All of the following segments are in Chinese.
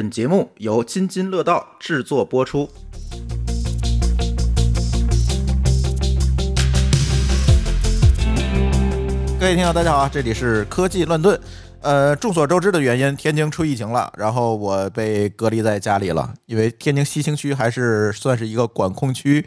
本节目由津津乐道制作播出。各位听友，大家好，这里是科技乱炖。呃，众所周知的原因，天津出疫情了，然后我被隔离在家里了，因为天津西青区还是算是一个管控区。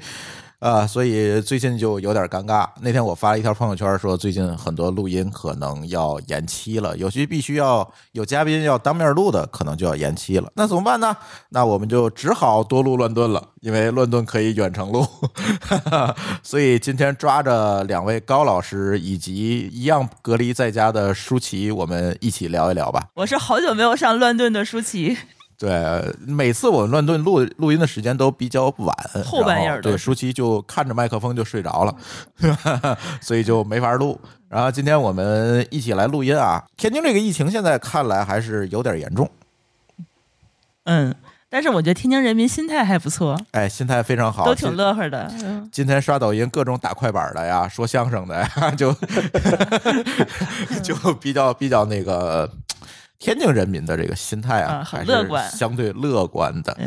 啊，所以最近就有点尴尬。那天我发了一条朋友圈，说最近很多录音可能要延期了，有些必须要有嘉宾要当面录的，可能就要延期了。那怎么办呢？那我们就只好多录乱炖了，因为乱炖可以远程录。所以今天抓着两位高老师以及一样隔离在家的舒淇，我们一起聊一聊吧。我是好久没有上乱炖的舒淇。对，每次我乱炖录录音的时间都比较晚，后半夜对，舒淇就看着麦克风就睡着了，所以就没法录。然后今天我们一起来录音啊！天津这个疫情现在看来还是有点严重，嗯，但是我觉得天津人民心态还不错，哎，心态非常好，都挺乐呵的。今天刷抖音，各种打快板的呀，说相声的呀，就 就比较比较那个。天津人民的这个心态啊，很乐观，相对乐观的，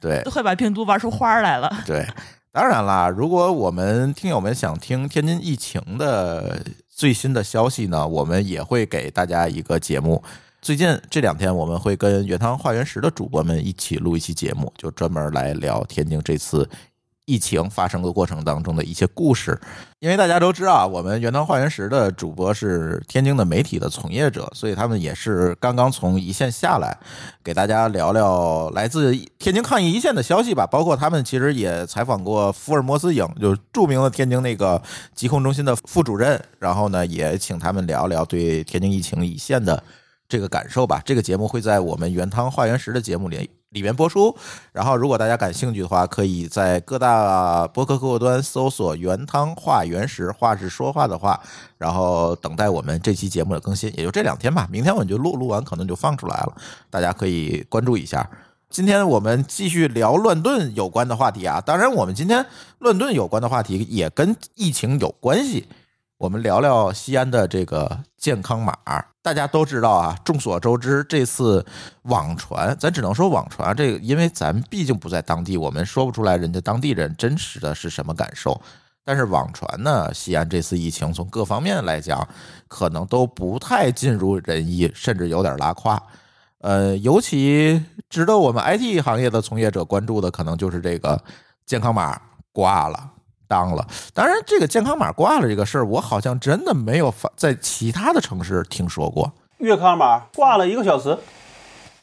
对，都会把病毒玩出花来了。对，当然啦，如果我们听友们想听天津疫情的最新的消息呢，我们也会给大家一个节目。最近这两天，我们会跟原汤化原石的主播们一起录一期节目，就专门来聊天津这次。疫情发生的过程当中的一些故事，因为大家都知道啊，我们原汤化原石的主播是天津的媒体的从业者，所以他们也是刚刚从一线下来，给大家聊聊来自天津抗疫一线的消息吧。包括他们其实也采访过福尔摩斯影，就是著名的天津那个疾控中心的副主任，然后呢，也请他们聊聊对天津疫情一线的这个感受吧。这个节目会在我们原汤化原石的节目里。里面播出，然后如果大家感兴趣的话，可以在各大播客客户端搜索“原汤化原石”，话是说话的话，然后等待我们这期节目的更新，也就这两天吧。明天我们就录，录完可能就放出来了，大家可以关注一下。今天我们继续聊乱炖有关的话题啊，当然我们今天乱炖有关的话题也跟疫情有关系。我们聊聊西安的这个健康码。大家都知道啊，众所周知，这次网传，咱只能说网传这个，因为咱毕竟不在当地，我们说不出来人家当地人真实的是什么感受。但是网传呢，西安这次疫情从各方面来讲，可能都不太尽如人意，甚至有点拉胯。呃，尤其值得我们 IT 行业的从业者关注的，可能就是这个健康码挂了。当了，当然，这个健康码挂了这个事儿，我好像真的没有在其他的城市听说过。粤康码挂了一个小时。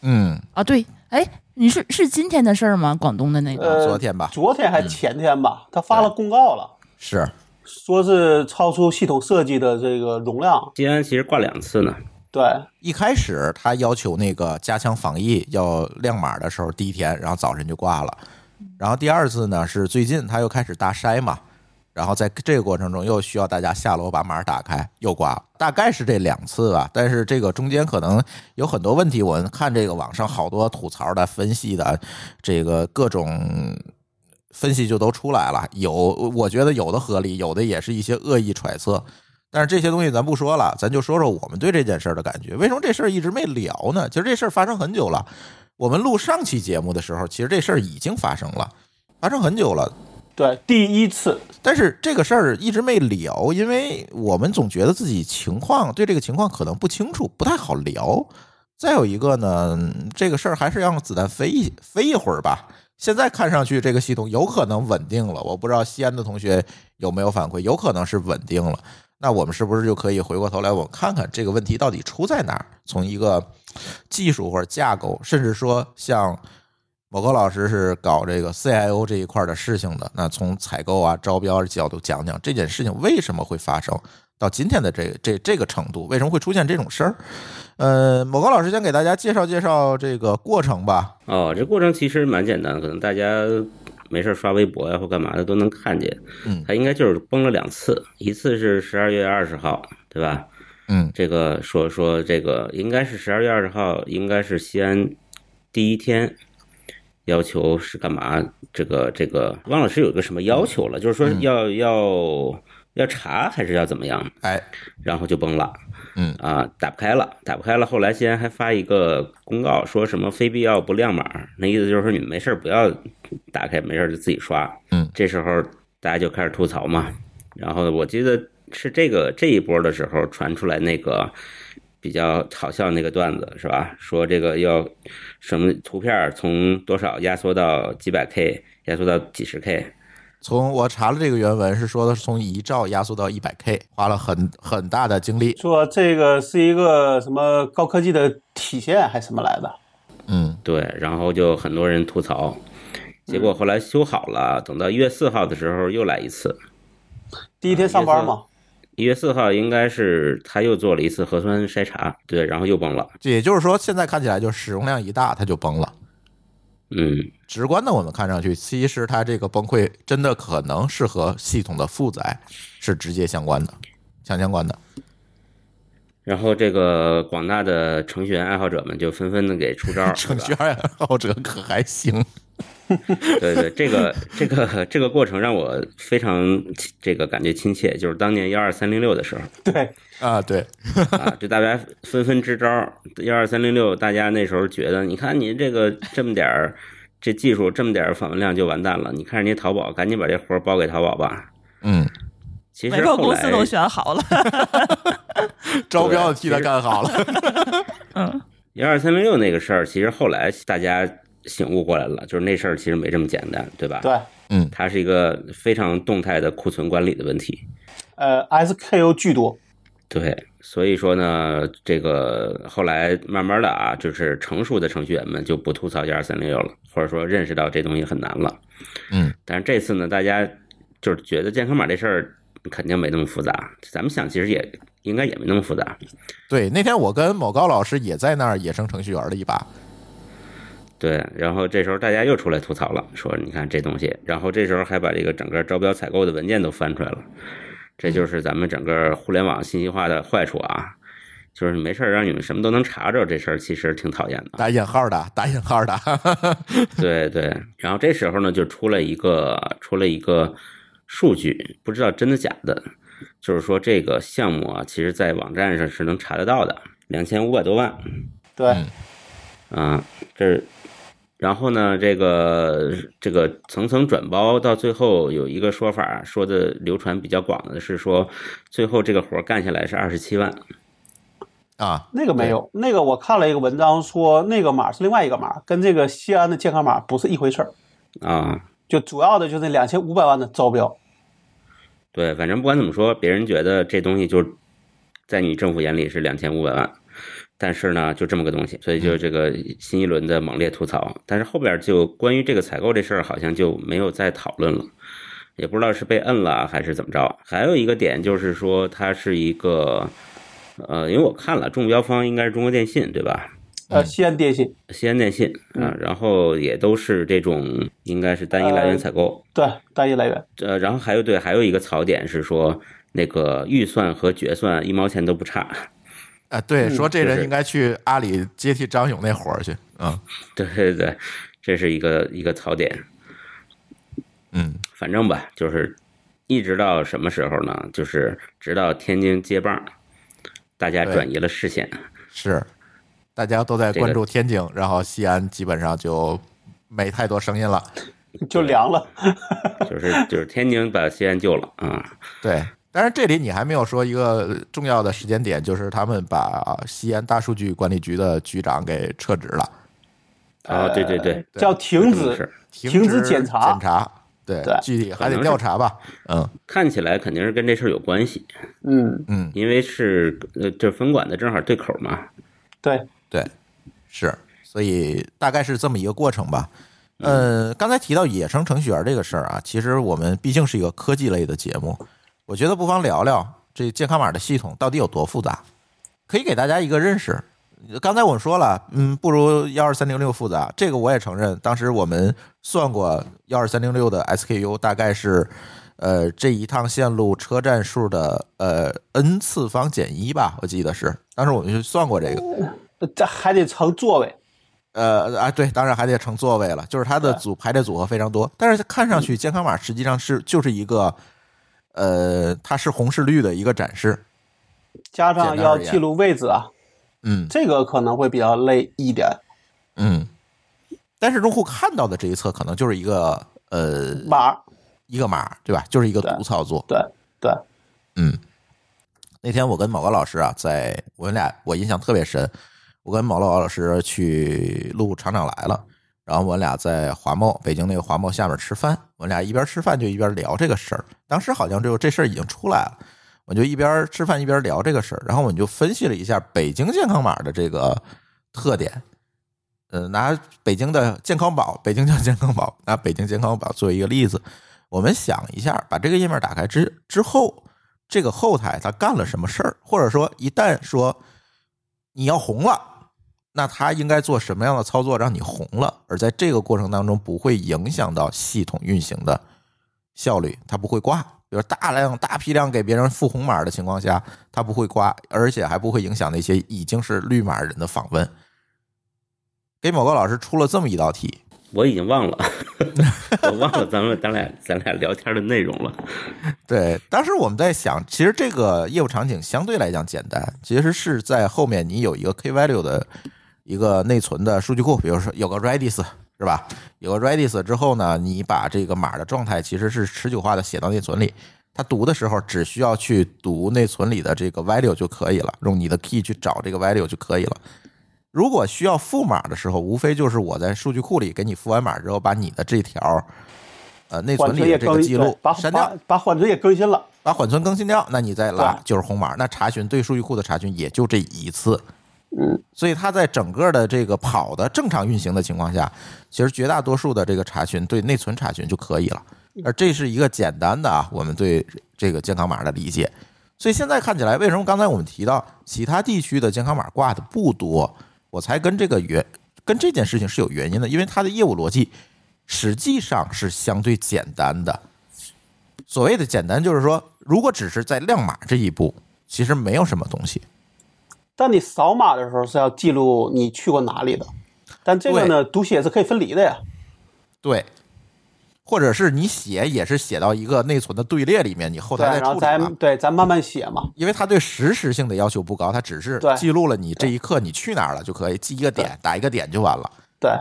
嗯啊，对，哎，你是是今天的事儿吗？广东的那个？昨天吧，昨天还前天吧，他发了公告了，是说是超出系统设计的这个容量。西安其实挂两次呢。对，一开始他要求那个加强防疫要亮码的时候，第一天，然后早晨就挂了。然后第二次呢是最近他又开始大筛嘛，然后在这个过程中又需要大家下楼把码打开，又挂了，大概是这两次吧。但是这个中间可能有很多问题，我们看这个网上好多吐槽的、分析的，这个各种分析就都出来了。有我觉得有的合理，有的也是一些恶意揣测。但是这些东西咱不说了，咱就说说我们对这件事儿的感觉。为什么这事儿一直没聊呢？其实这事儿发生很久了。我们录上期节目的时候，其实这事儿已经发生了，发生很久了。对，第一次。但是这个事儿一直没聊，因为我们总觉得自己情况对这个情况可能不清楚，不太好聊。再有一个呢，这个事儿还是让子弹飞一飞一会儿吧。现在看上去这个系统有可能稳定了，我不知道西安的同学有没有反馈，有可能是稳定了。那我们是不是就可以回过头来，我们看看这个问题到底出在哪儿？从一个技术或者架构，甚至说像某个老师是搞这个 CIO 这一块的事情的，那从采购啊、招标的角度讲讲这件事情为什么会发生到今天的这这这个程度，为什么会出现这种事儿？呃，某个老师先给大家介绍介绍这个过程吧。哦，这过程其实蛮简单，可能大家。没事刷微博呀或干嘛的都能看见，嗯，他应该就是崩了两次，一次是十二月二十号，对吧？嗯，这个说说这个应该是十二月二十号，应该是西安第一天，要求是干嘛？这个这个忘了是有个什么要求了，就是说要要要查还是要怎么样？哎，然后就崩了。嗯啊，打不开了，打不开了。后来西安还发一个公告，说什么非必要不亮码，那意思就是说你们没事不要打开，没事就自己刷。嗯，这时候大家就开始吐槽嘛。然后我记得是这个这一波的时候传出来那个比较好笑那个段子是吧？说这个要什么图片从多少压缩到几百 K，压缩到几十 K。从我查了这个原文是说的是从一兆压缩到一百 K，花了很很大的精力。说这个是一个什么高科技的体现还是什么来的？嗯，对，然后就很多人吐槽，结果后来修好了，等到一月四号的时候又来一次。第一天上班嘛，一月四号应该是他又做了一次核酸筛查，对，然后又崩了。这也就是说，现在看起来就使用量一大，它就崩了。嗯，直观的我们看上去，其实它这个崩溃真的可能是和系统的负载是直接相关的，强相关的。然后这个广大的程序员爱好者们就纷纷的给出招，程序员爱好者可还行？对对，这个这个这个过程让我非常这个感觉亲切，就是当年幺二三零六的时候对，啊，对，啊，就大家纷纷支招儿。幺二三零六，大家那时候觉得，你看你这个这么点儿这技术，这么点儿访问量就完蛋了。你看人家淘宝，赶紧把这活儿包给淘宝吧。嗯，其实后来公司都选好了。招标替他干好了。嗯，幺二三零六那个事儿，其实后来大家醒悟过来了，就是那事儿其实没这么简单，对吧？对，嗯它是一个非常动态的库存管理的问题。呃，SKU 巨多，对，所以说呢，这个后来慢慢的啊，就是成熟的程序员们就不吐槽幺二三零六了，或者说认识到这东西很难了。嗯，但是这次呢，大家就是觉得健康码这事儿肯定没那么复杂。咱们想，其实也应该也没那么复杂。对，那天我跟某高老师也在那儿野生程序员了一把。对，然后这时候大家又出来吐槽了，说你看这东西，然后这时候还把这个整个招标采购的文件都翻出来了，这就是咱们整个互联网信息化的坏处啊，就是没事儿让你们什么都能查着，这事儿其实挺讨厌的。打引号的，打引号的。对对，然后这时候呢，就出了一个出了一个数据，不知道真的假的，就是说这个项目啊，其实在网站上是能查得到的，两千五百多万对，嗯啊，这是。然后呢，这个这个层层转包到最后有一个说法，说的流传比较广的是说，最后这个活干下来是二十七万。啊，那个没有，那个我看了一个文章说那个码是另外一个码，跟这个西安的健康码不是一回事儿，啊，就主要的就是两千五百万的招标，对，反正不管怎么说，别人觉得这东西就在你政府眼里是两千五百万，但是呢，就这么个东西，所以就这个新一轮的猛烈吐槽。但是后边就关于这个采购这事儿，好像就没有再讨论了，也不知道是被摁了还是怎么着。还有一个点就是说，它是一个，呃，因为我看了中标方应该是中国电信，对吧？呃，西安电信，西安电信啊，然后也都是这种应该是单一来源采购。对，单一来源，呃，然后还有对，还有一个槽点是说，那个预算和决算一毛钱都不差。啊，对，嗯说这人应该去阿里接替张勇那活儿去。啊对对对，这是一个一个槽点。嗯，反正吧，就是一直到什么时候呢？就是直到天津接棒，大家转移了视线。是，大家都在关注天津，然后西安基本上就没太多声音了。就凉了。就是就是天津把西安救了啊！对，但是这里你还没有说一个重要的时间点，就是他们把西安大数据管理局的局长给撤职了，啊，对对对，叫停止停止止检查。检查。对对，具体还得调查吧。嗯。看起来肯定是跟这事儿有关系，嗯，嗯，因为是呃这分管的正好对口嘛。对，对，是，所以大概是这么一个过程吧。呃，刚才提到野生程序员这个事儿啊，其实我们毕竟是一个科技类的节目，我觉得不妨聊聊这健康码的系统到底有多复杂，可以给大家一个认识。刚才我们说了，嗯，不如幺二三零六复杂，这个我也承认。当时我们算过幺二三零六的 SKU 大概是，呃，这一趟线路车站数的呃 n 次方减一吧，我记得是。当时我们就算过这个，这还得乘座位，呃啊，对，当然还得乘座位了，就是它的组排列组合非常多，但是看上去健康码实际上是就是一个呃，它是红是绿的一个展示。加上要记录位置啊，嗯这个可能会比较累一点。嗯，但是用户看到的这一侧可能就是一个呃码，一个码，对吧？就是一个图操作。对对，嗯，那天我跟某个老师啊，在我们俩我印象特别深，我跟某个老师去录《厂长来了》，然后我俩在华贸北京那个华贸下面吃饭，我俩一边吃饭就一边聊这个事儿。当时好像就这事儿已经出来了，我就一边吃饭一边聊这个事儿，然后我们就分析了一下北京健康码的这个特点。呃，拿北京的健康宝，北京叫健康宝，拿北京健康宝作为一个例子，我们想一下，把这个页面打开之之后，这个后台它干了什么事儿，或者说一旦说你要红了，那他应该做什么样的操作让你红了，而在这个过程当中不会影响到系统运行的效率，它不会挂。比如大量大批量给别人付红码的情况下，它不会挂，而且还不会影响那些已经是绿码人的访问。给某个老师出了这么一道题，我已经忘了，我忘了咱们咱俩咱俩聊天的内容了。对，当时我们在想，其实这个业务场景相对来讲简单，其实是在后面你有一个 key value 的一个内存的数据库，比如说有个 Redis 是吧？有个 Redis 之后呢，你把这个码的状态其实是持久化的写到内存里，它读的时候只需要去读内存里的这个 value 就可以了，用你的 key 去找这个 value 就可以了。如果需要赋码的时候，无非就是我在数据库里给你赋完码之后，把你的这条呃内存里的这个记录删掉把，缓存也更新了。把缓存更新掉，那你再拉就是红码。那查询对数据库的查询也就这一次，嗯，所以它在整个的这个跑的正常运行的情况下，其实绝大多数的这个查询对内存查询就可以了。而这是一个简单的啊，我们对这个健康码的理解。所以现在看起来，为什么刚才我们提到其他地区的健康码挂的不多？我才跟这个原跟这件事情是有原因的，因为它的业务逻辑实际上是相对简单的。所谓的简单，就是说，如果只是在亮码这一步，其实没有什么东西。但你扫码的时候是要记录你去过哪里的，但这个呢，读写是可以分离的呀。对，或者是你写也是写到一个内存的队列里面，你后，台再然后处理嘛。咱对咱慢慢写嘛。因为它对实时性的要求不高，它只是记录了你这一刻你去哪儿了就可以，记一个点，打一个点就完了。对，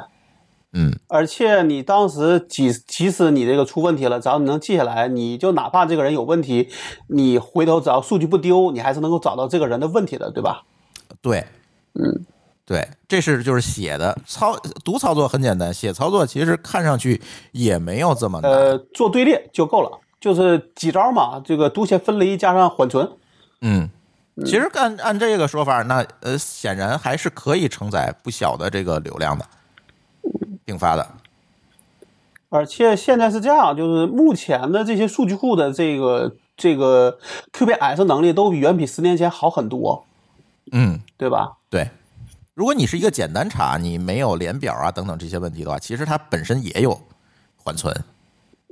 嗯，而且你当时即即使你这个出问题了，只要你能记下来，你就哪怕这个人有问题，你回头只要数据不丢，你还是能够找到这个人的问题的，对吧？对，嗯，对，这是就是写的操读操作很简单，写操作其实看上去也没有这么难。呃，做队列就够了，就是几招嘛，这个读写分离加上缓存。嗯，其实按按这个说法，那呃显然还是可以承载不小的这个流量的，并发的。而且现在是这样，就是目前的这些数据库的这个这个 QPS 能力都比远比十年前好很多，嗯，对吧？对。如果你是一个简单查，你没有连表啊等等这些问题的话，其实它本身也有缓存。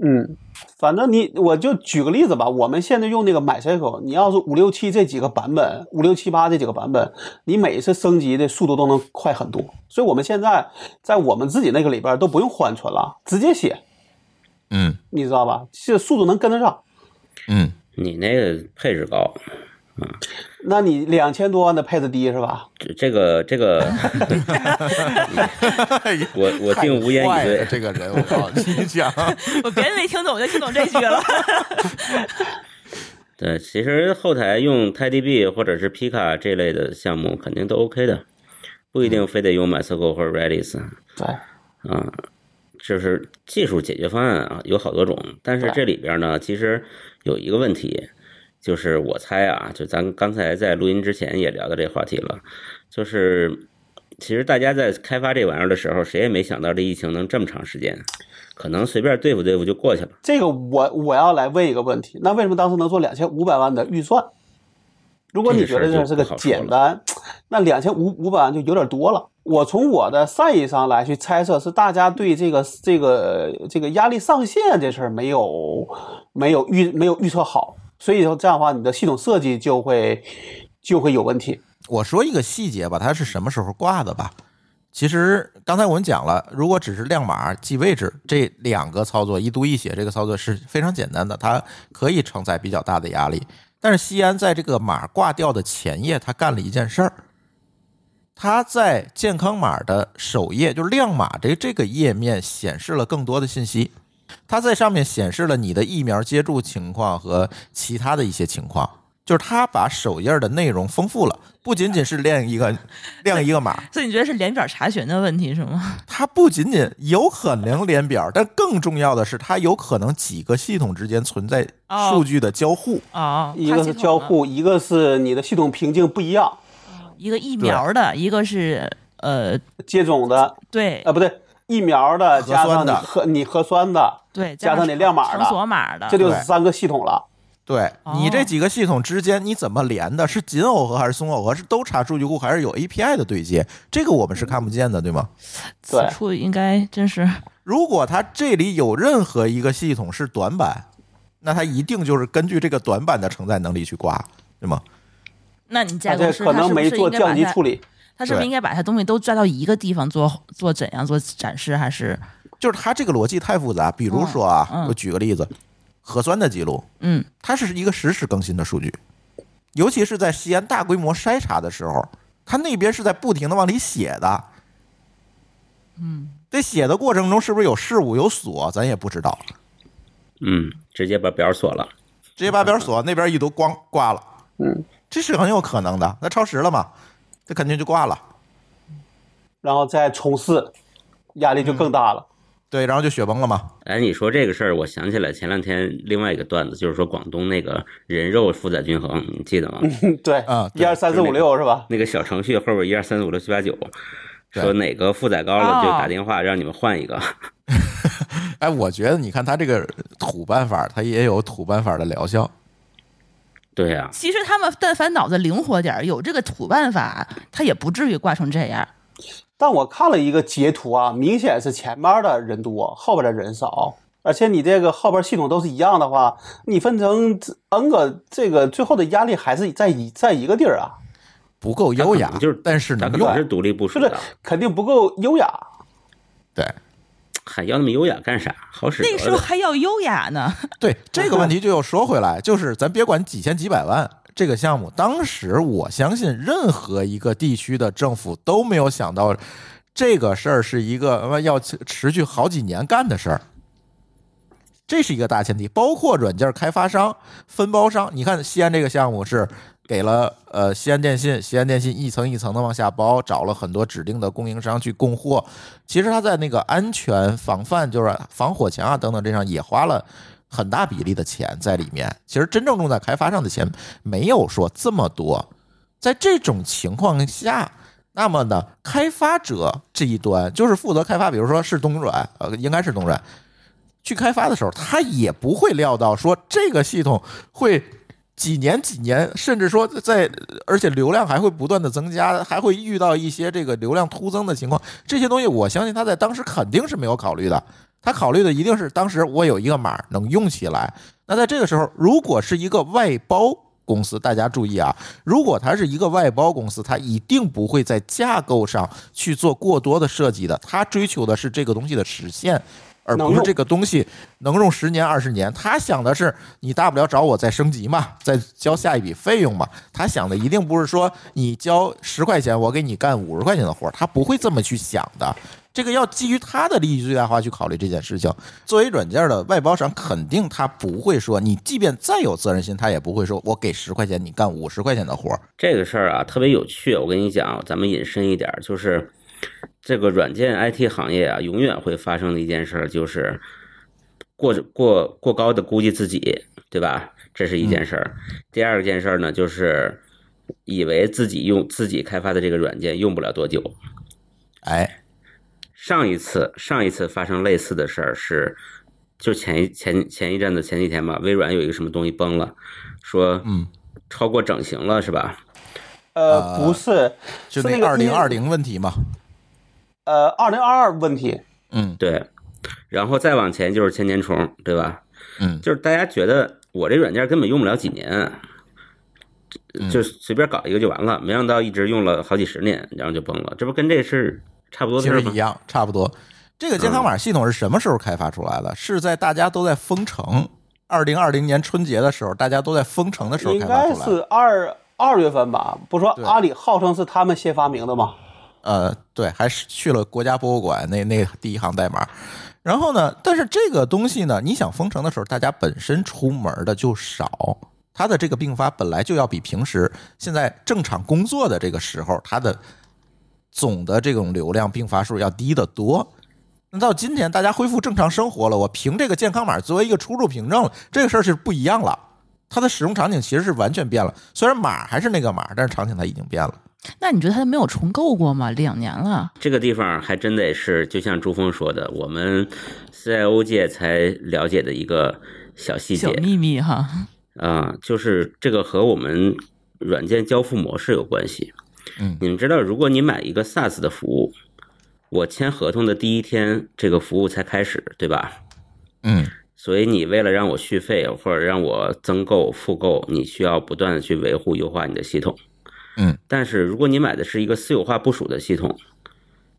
嗯，反正你我就举个例子吧，我们现在用那个 MySQL，你要是五六七这几个版本，五六七八这几个版本，你每一次升级的速度都能快很多。所以我们现在在我们自己那个里边都不用缓存了，直接写，嗯你知道吧？这速度能跟得上。嗯，你那个配置高，那你两千多万的配置低是吧？这这个这个，我我竟无言以对。这个人，我靠，你讲，我别人没听懂，我就听懂这句了。对，其实后台用 TiDB 或者是 Pika 这类的项目肯定都 OK 的，不一定非得用 MySQL 或者 Redis 对，啊。就是技术解决方案啊，有好多种，但是这里边呢，其实有一个问题，就是我猜啊，就咱刚才在录音之前也聊到这话题了，就是其实大家在开发这玩意儿的时候，谁也没想到这疫情能这么长时间，可能随便对付对付就过去了。这个我我要来问一个问题，那为什么当时能做两千五百万的预算？如果你觉得这是个简单，那两千五五百万就有点多了。我从我的善意上来去猜测，是大家对这个这个这个压力上限这事儿没有没有预没有预测好，所以说这样的话，你的系统设计就会就会有问题。我说一个细节吧，它是什么时候挂的吧？其实刚才我们讲了，如果只是亮码记位置这两个操作一读一写，这个操作是非常简单的，它可以承载比较大的压力。但是西安在这个码挂掉的前夜，他干了一件事儿，他在健康码的首页，就是亮码这这个页面显示了更多的信息，它在上面显示了你的疫苗接种情况和其他的一些情况。就是它把首页的内容丰富了，不仅仅是亮一个 亮一个码，所以你觉得是连表查询的问题是吗？它不仅仅有可能连表，但更重要的是，它有可能几个系统之间存在数据的交互。哦，一个是交互，一个是你的系统瓶颈不一样，一个疫苗的，一个是呃接种的，对。啊不对，疫苗的核酸的。核你核酸的，对，加上那亮码的，锁码的，这就是三个系统了。对你这几个系统之间你怎么连的？是紧耦合还是松耦合？是都查数据库还是有 API 的对接？这个我们是看不见的，对吗？此处应该真是。如果它这里有任何一个系统是短板，那它一定就是根据这个短板的承载能力去挂，对吗？那你架构师可能没做降级处理，他是不是应该把它东西都抓到一个地方做做怎样做展示？还是就是它这个逻辑太复杂？比如说啊，我举个例子。核酸的记录，嗯，它是一个实时更新的数据，尤其是在西安大规模筛查的时候，它那边是在不停的往里写的，嗯，这写的过程中是不是有事故有锁，咱也不知道，嗯，直接把表锁了，直接把表锁，那边一读光挂了，嗯，这是很有可能的，那超时了嘛，这肯定就挂了，然后再冲四，压力就更大了。对，然后就雪崩了嘛。哎，你说这个事儿，我想起来前两天另外一个段子，就是说广东那个人肉负载均衡，你记得吗？对，啊，一二三四五六是吧？那个小程序后边一二三四五六七八九，说哪个负载高了就打电话让你们换一个。哎，我觉得你看他这个土办法，他也有土办法的疗效。对呀，其实他们但凡脑子灵活点，有这个土办法，他也不至于挂成这样。但我看了一个截图啊，明显是前面的人多，后边的人少。而且你这个后边系统都是一样的话，你分成 N 个，这个最后的压力还是在一在一个地儿啊，不够优雅。就是，但是能用是独立部署的，肯定不够优雅。对，还要那么优雅干啥？好使。那时候还要优雅呢。对 这个问题就又说回来，就是咱别管几千几百万。这个项目当时，我相信任何一个地区的政府都没有想到，这个事儿是一个要持续好几年干的事儿。这是一个大前提，包括软件开发商、分包商。你看西安这个项目是给了呃西安电信，西安电信一层一层的往下包，找了很多指定的供应商去供货。其实他在那个安全防范，就是防火墙啊等等这上也花了。很大比例的钱在里面，其实真正用在开发上的钱没有说这么多。在这种情况下，那么呢，开发者这一端就是负责开发，比如说是东软，呃，应该是东软，去开发的时候，他也不会料到说这个系统会几年几年，甚至说在，而且流量还会不断的增加，还会遇到一些这个流量突增的情况。这些东西，我相信他在当时肯定是没有考虑的。他考虑的一定是当时我有一个码能用起来。那在这个时候，如果是一个外包公司，大家注意啊，如果它是一个外包公司，它一定不会在架构上去做过多的设计的。它追求的是这个东西的实现，而不是这个东西能用十年二十年。他想的是，你大不了找我再升级嘛，再交下一笔费用嘛。他想的一定不是说你交十块钱，我给你干五十块钱的活他不会这么去想的。这个要基于他的利益最大化去考虑这件事情。作为软件的外包商，肯定他不会说，你即便再有责任心，他也不会说我给十块钱你干五十块钱的活这个事儿啊，特别有趣。我跟你讲，咱们引申一点，就是这个软件 IT 行业啊，永远会发生的一件事，就是过过过高的估计自己，对吧？这是一件事儿。第二件事儿呢，就是以为自己用自己开发的这个软件用不了多久。哎。上一次上一次发生类似的事儿是，就前一前前一阵子前几天吧，微软有一个什么东西崩了，说嗯超过整形了是吧？呃，不是，就那二零二零问题嘛。呃，二零二二问题。嗯，对。然后再往前就是千年虫，对吧？嗯，就是大家觉得我这软件根本用不了几年，就随便搞一个就完了，没想到一直用了好几十年，然后就崩了，这不跟这是。差不多其？实一样，差不多。这个健康码系统是什么时候开发出来的？是在大家都在封城，二零二零年春节的时候，大家都在封城的时候应开发该是出来的。二二月份吧？不说阿里号称是他们先发明的吗？呃，对，还是去了国家博物馆那那第一行代码。然后呢，但是这个东西呢，你想封城的时候，大家本身出门的就少，它的这个并发本来就要比平时现在正常工作的这个时候，它的总的这种流量并发数要低得多。那到今天大家恢复正常生活了，我凭这个健康码作为一个出入凭证了，这个事儿是不一样了。它的使用场景其实是完全变了，虽然码还是那个码，但是场景它已经变了。那你觉得它没有重构过吗？两年了，这个地方还真得是，就像朱峰说的，我们 CIO 界才了解的一个小细节小秘密哈。啊、就是这个和我们软件交付模式有关系。嗯你们知道，如果你买一个 SaaS 的服务，我签合同的第一天，这个服务才开始，对吧？嗯，所以你为了让我续费或者让我增购、复购，你需要不断的去维护、优化你的系统。嗯，但是如果你买的是一个私有化部署的系统，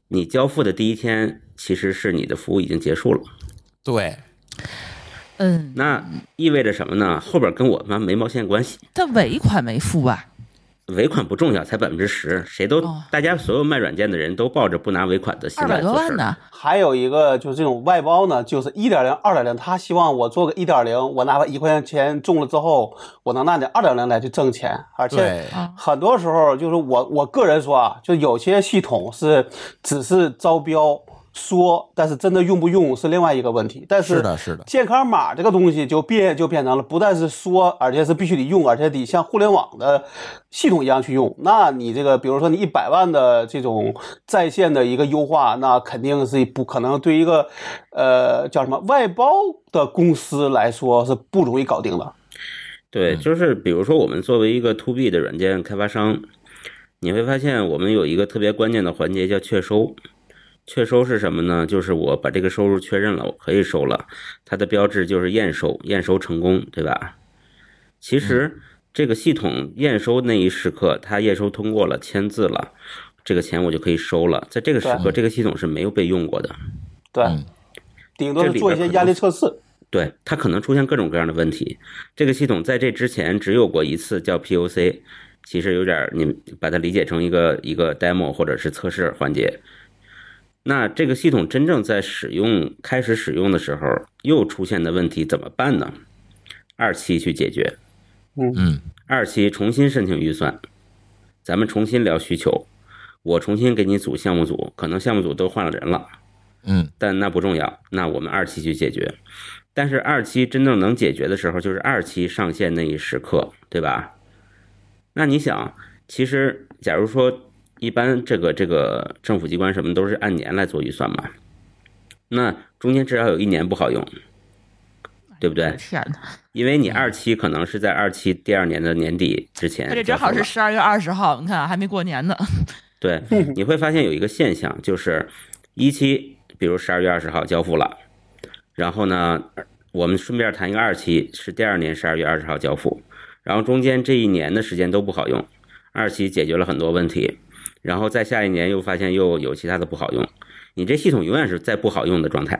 你交付的第一天其实是你的服务已经结束了。对，嗯，那意味着什么呢？后边跟我们没毛线关系，他尾款没付吧？尾款不重要，才百分之十，谁都哦大家所有卖软件的人都抱着不拿尾款的心态做事呢？还有一个就是这种外包呢，就是一点零、二点零，他希望我做个一点零，我哪怕一块钱中了之后，我能拿点二点零来去挣钱，而且很多时候就是我我个人说啊，就有些系统是只是招标说，但是真的用不用是另外一个问题。但是是的，是的，健康码这个东西就变就变成了不但是说，而且是必须得用，而且得像互联网的系统一样去用。那你这个，比如说你一百万的这种在线的一个优化，那肯定是不可能对一个呃叫什么外包的公司来说是不容易搞定的。对，就是比如说我们作为一个 to B 的软件开发商，你会发现我们有一个特别关键的环节叫确收。确收是什么呢？就是我把这个收入确认了，我可以收了，它的标志就是验收，验收成功，对吧？其实这个系统验收那一时刻，它验收通过了，签字了，这个钱我就可以收了。在这个时刻，这个系统是没有被用过的。对，嗯顶多是做一些压力测试。对，它可能出现各种各样的问题。这个系统在这之前只有过一次叫 POC，其实有点你把它理解成一个一个 demo 或者是测试环节。那这个系统真正在使用开始使用的时候，又出现的问题怎么办呢？二期去解决，嗯二期重新申请预算，咱们重新聊需求，我重新给你组项目组，可能项目组都换了人了。嗯但那不重要，那我们二期去解决。但是二期真正能解决的时候，就是二期上线那一时刻，对吧？那你想，其实假如说一般这个这个政府机关什么都是按年来做预算嘛，那中间至少有一年不好用，对不对？天哪，因为你二期可能是在二期第二年的年底之前，他这正好是十二月二十号，你看啊还没过年呢。对，你会发现有一个现象，就是一期，比如十二月二十号交付了，然后呢，我们顺便谈一个二期，是第二年十二月二十号交付，然后中间这一年的时间都不好用，二期解决了很多问题，然后再下一年又发现又有其他的不好用，你这系统永远是在不好用的状态，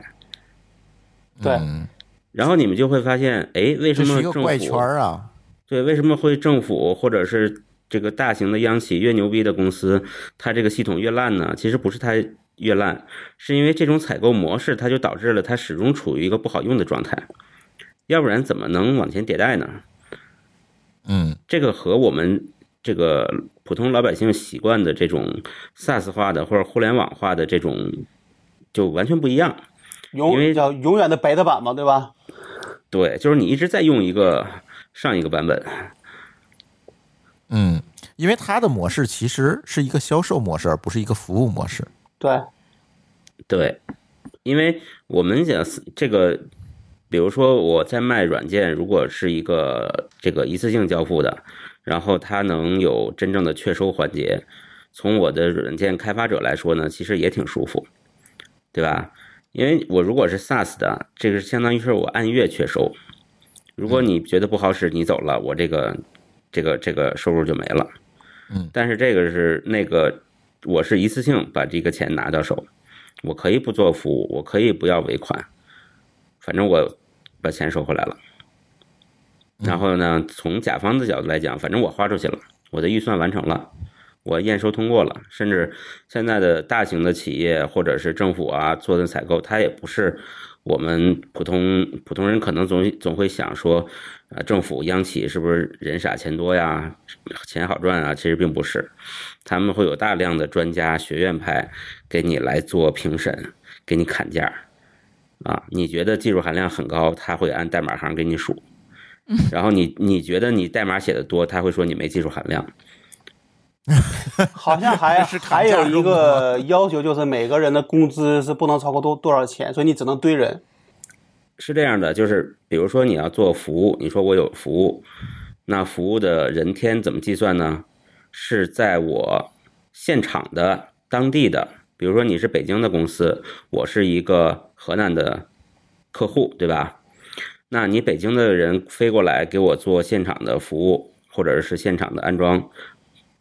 对嗯然后你们就会发现，哎，为什么政是一个怪圈啊。对，为什么会政府或者是这个大型的央企越牛逼的公司，它这个系统越烂呢？其实不是它越烂，是因为这种采购模式，它就导致了它始终处于一个不好用的状态，要不然怎么能往前迭代呢？嗯这个和我们这个普通老百姓习惯的这种 SaaS 化的或者互联网化的这种就完全不一样。永因为叫永远的 beta 版嘛，对吧？对，就是你一直在用一个上一个版本，嗯，因为它的模式其实是一个销售模式，而不是一个服务模式。对，对，因为我们讲这个，比如说我在卖软件，如果是一个这个一次性交付的，然后它能有真正的确收环节，从我的软件开发者来说呢，其实也挺舒服，对吧？因为我如果是 SaaS 的，这个相当于是我按月确收，如果你觉得不好使，你走了，我这个这个这个收入就没了。嗯，但是这个是那个我是一次性把这个钱拿到手，我可以不做服务，我可以不要尾款，反正我把钱收回来了。然后呢，从甲方的角度来讲，反正我花出去了，我的预算完成了，我验收通过了。甚至现在的大型的企业或者是政府啊做的采购，它也不是我们普通普通人可能总总会想说，呃，政府央企是不是人傻钱多呀，钱好赚啊？其实并不是，他们会有大量的专家学院派给你来做评审，给你砍价，啊，你觉得技术含量很高，他会按代码行给你数。然后你你觉得你代码写的多，他会说你没技术含量。好像还 还有一个 要求，就是每个人的工资是不能超过多多少钱，所以你只能堆人。是这样的，就是比如说你要做服务，你说我有服务，那服务的人天怎么计算呢？是在我现场的当地的，比如说你是北京的公司，我是一个河南的客户，对吧？那你北京的人飞过来给我做现场的服务，或者是现场的安装，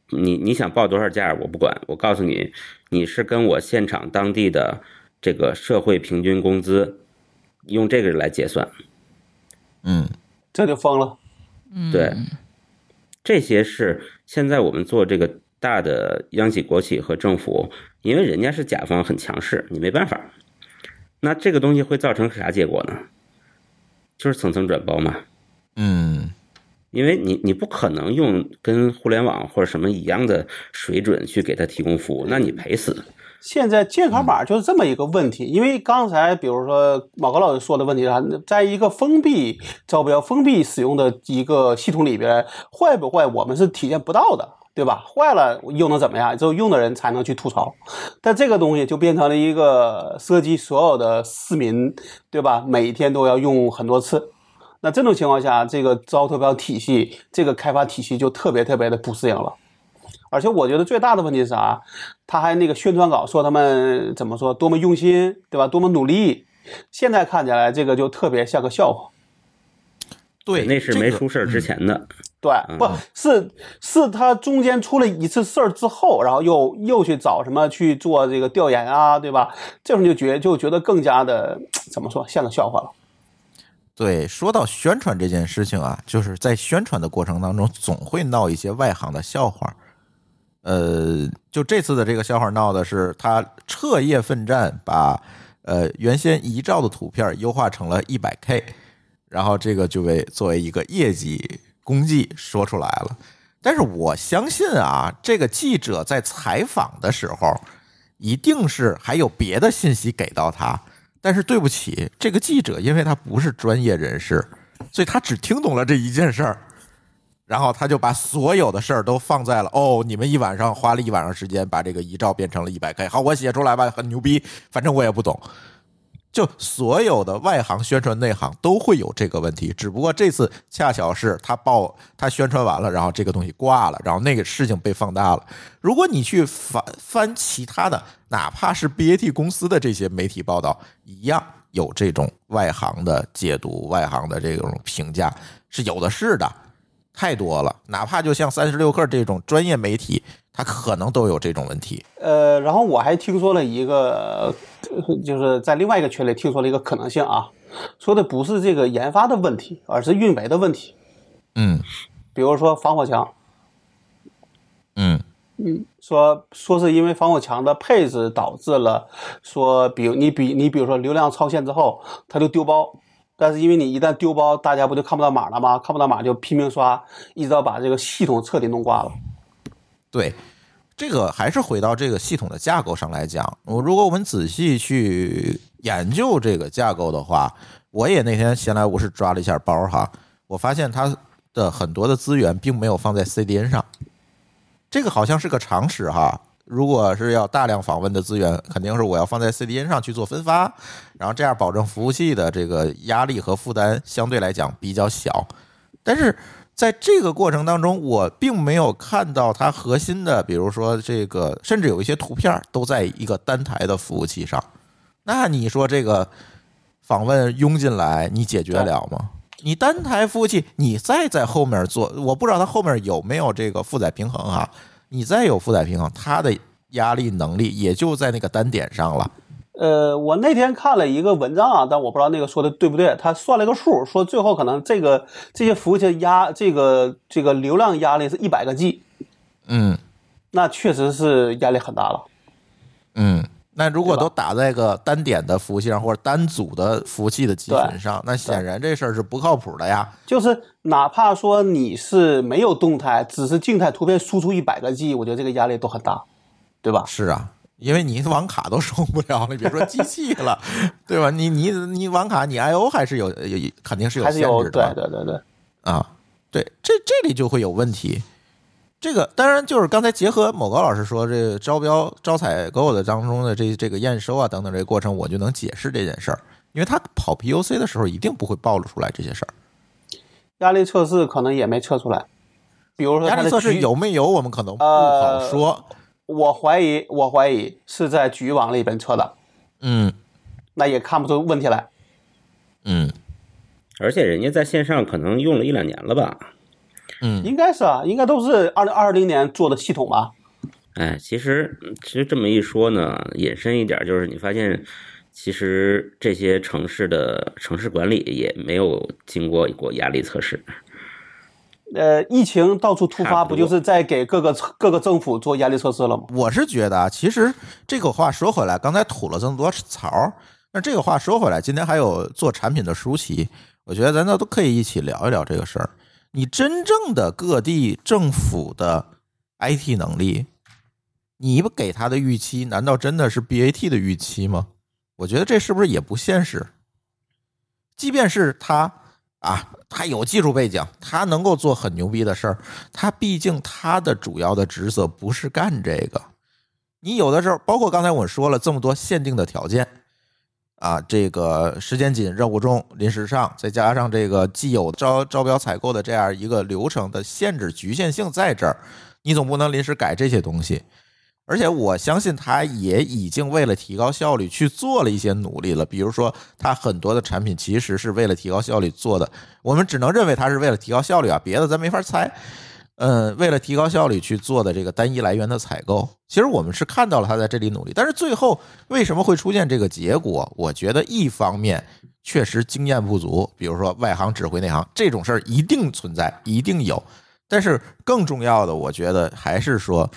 你你想报多少价我不管，我告诉你，你是跟我现场当地的这个社会平均工资，用这个来结算。嗯，这就疯了。嗯，对，这些是现在我们做这个大的央企、国企和政府，因为人家是甲方很强势，你没办法。那这个东西会造成啥结果呢？就是层层转包嘛，嗯，因为你你不可能用跟互联网或者什么一样的水准去给他提供服务，那你赔死。现在健康码就是这么一个问题，因为刚才比如说马高老师说的问题啊，在一个封闭招标、封闭使用的一个系统里边，坏不坏我们是体现不到的，对吧？坏了又能怎么样？只有用的人才能去吐槽。但这个东西就变成了一个涉及所有的市民，对吧？每天都要用很多次。那这种情况下，这个招投标体系、这个开发体系就特别特别的不适应了。而且我觉得最大的问题是啥？他还那个宣传稿说他们怎么说多么用心，对吧？多么努力。现在看起来这个就特别像个笑话。对，那是没出事儿之嗯前的。对，不是是他中间出了一次事儿之后，然后又又去找什么去做这个调研啊，对吧？这时候就觉就觉得更加的怎么说像个笑话了。对，说到宣传这件事情啊，就是在宣传的过程当中，总会闹一些外行的笑话。呃，就这次的这个笑话闹的是，他彻夜奋战，把呃原先一兆的图片优化成了一百 K，然后这个就为作为一个业绩功绩说出来了。但是我相信啊，这个记者在采访的时候，一定是还有别的信息给到他。但是对不起，这个记者因为他不是专业人士，所以他只听懂了这一件事儿，然后他就把所有的事儿都放在了哦，你们一晚上花了一晚上时间把这个遗照变成了一百 K，好，我写出来吧，很牛逼，反正我也不懂。就所有的外行宣传内行都会有这个问题，只不过这次恰巧是他报他宣传完了，然后这个东西挂了，然后那个事情被放大了。如果你去翻翻其他的，哪怕是 BAT 公司的这些媒体报道，一样有这种外行的解读、外行的这种评价是有的是的，太多了。哪怕就像三十六氪这种专业媒体，它可能都有这种问题。呃，然后我还听说了一个，呃就是在另外一个群里听说了一个可能性啊，说的不是这个研发的问题，而是运维的问题。嗯比如说防火墙，嗯嗯说说是因为防火墙的配置导致了，说比如你比你比如说流量超限之后，它就丢包，但是因为你一旦丢包，大家不就看不到码了吗？看不到码就拼命刷，一直到把这个系统彻底弄挂了。对，这个还是回到这个系统的架构上来讲。我如果我们仔细去研究这个架构的话，我也那天闲来无事抓了一下包哈，我发现它的很多的资源并没有放在 CDN 上，这个好像是个常识哈。如果是要大量访问的资源，肯定是我要放在 CDN 上去做分发，然后这样保证服务器的这个压力和负担相对来讲比较小。但是在这个过程当中，我并没有看到它核心的，比如说这个，甚至有一些图片都在一个单台的服务器上。那你说这个访问拥进来，你解决了吗？你单台服务器，你再在后面做，我不知道它后面有没有这个负载平衡啊。你再有负载平衡，它的压力能力也就在那个单点上了。呃，我那天看了一个文章啊，但我不知道那个说的对不对。他算了个数，说最后可能这个这些服务器压这个这个流量压力是一百个 G，嗯那确实是压力很大了。嗯，那如果都打在个单点的服务器上或者单组的服务器的集群上，那显然这事儿是不靠谱的呀。就是哪怕说你是没有动态，只是静态图片输出一百个 G，我觉得这个压力都很大，对吧？是啊，因为你网卡都受不了了，你别说机器了，对吧？你你你网卡你 I O 还是有有肯定是有限制的对对对，啊，对，这这里就会有问题。这个当然就是刚才结合某高老师说这个招标招采购的当中的这这个验收啊等等这个过程，我就能解释这件事儿，因为他跑 POC 的时候一定不会暴露出来这些事儿。压力测试可能也没测出来。比如说压力测试有没有，我们可能不好说。我怀疑，我怀疑是在局域网里边测的，嗯那也看不出问题来。嗯而且人家在线上可能用了一两年了吧？嗯，应该是啊，应该都是二零二零年做的系统吧？哎，其实其实这么一说呢，引申一点就是你发现，其实这些城市的城市管理也没有经过过压力测试。呃，疫情到处突发，不就是在给各个各个政府做压力测试了吗？我是觉得啊，其实这个话说回来，刚才吐了这么多槽儿，那这个话说回来，今天还有做产品的舒淇，我觉得咱都都可以一起聊一聊这个事儿。你真正的各地政府的 IT 能力，你不给他的预期，难道真的是 BAT 的预期吗？我觉得这是不是也不现实？即便是他啊，他有技术背景，他能够做很牛逼的事儿，他毕竟他的主要的职责不是干这个。你有的时候，包括刚才我说了这么多限定的条件啊，这个时间紧、任务重、临时上，再加上这个既有招招标采购的这样一个流程的限制局限性在这儿，你总不能临时改这些东西。而且我相信他也已经为了提高效率去做了一些努力了，比如说他很多的产品其实是为了提高效率做的，我们只能认为它是为了提高效率啊，别的咱没法猜。嗯，为了提高效率去做的这个单一来源的采购，其实我们是看到了他在这里努力，但是最后为什么会出现这个结果？我觉得一方面确实经验不足，比如说外行指挥内行这种事儿一定存在，一定有。但是更重要的，我觉得还是说，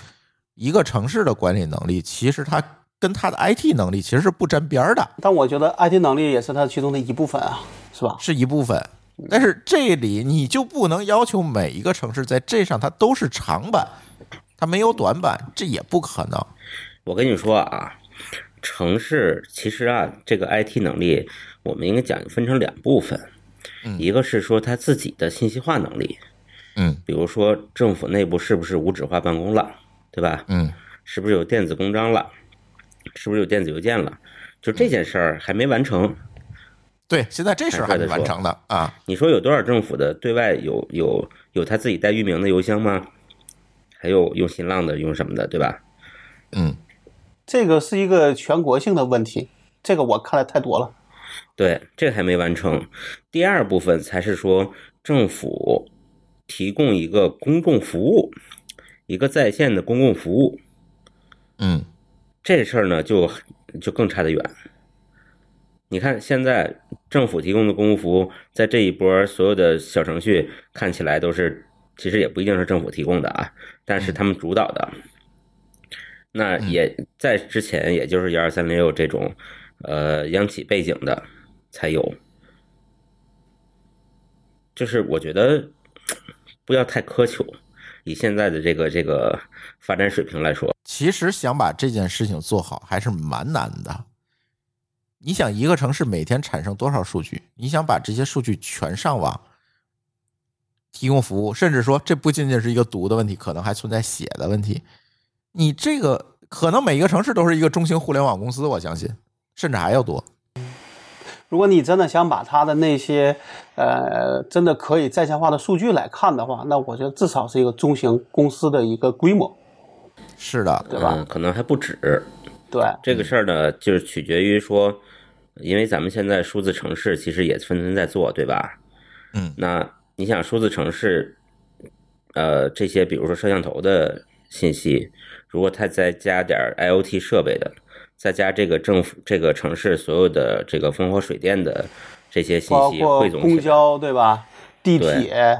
一个城市的管理能力，其实它跟它的 IT 能力其实是不沾边儿的，但我觉得 IT 能力也是它其中的一部分啊，是吧？是一部分。但是这里你就不能要求每一个城市在这上它都是长板，它没有短板，这也不可能。我跟你说啊，城市其实啊，这个 IT 能力我们应该讲分成两部分，嗯一个是说它自己的信息化能力，嗯比如说政府内部是不是无纸化办公了，对吧？嗯是不是有电子公章了？是不是有电子邮件了？就这件事儿还没完成。对，现在这事儿还没完成的啊。你说有多少政府的对外有有有他自己带域名的邮箱吗？还有用新浪的，用什么的，对吧？嗯这个是一个全国性的问题，这个我看的太多了。对，这还没完成。第二部分才是说政府提供一个公共服务，一个在线的公共服务，嗯这事儿呢就就更差得远。你看，现在政府提供的公共服务，在这一波所有的小程序看起来都是，其实也不一定是政府提供的啊，但是他们主导的。那也在之前，也就是幺二三零六这种，呃，央企背景的才有。就是我觉得不要太苛求，以现在的这个这个发展水平来说，其实想把这件事情做好还是蛮难的。你想一个城市每天产生多少数据？你想把这些数据全上网，提供服务，甚至说这不仅仅是一个读的问题，可能还存在写的问题。你这个可能每一个城市都是一个中型互联网公司，我相信，甚至还要多。如果你真的想把它的那些呃真的可以在线化的数据来看的话，那我觉得至少是一个中型公司的一个规模，是的，对吧？嗯，可能还不止。对，这个事儿呢，就是取决于说，因为咱们现在数字城市其实也纷纷在做，对吧？嗯那你想数字城市，呃，这些比如说摄像头的信息，如果它再加点 IOT 设备的，再加这个政府这个城市所有的这个烽火水电的这些信息包括汇总，公交对吧？地铁，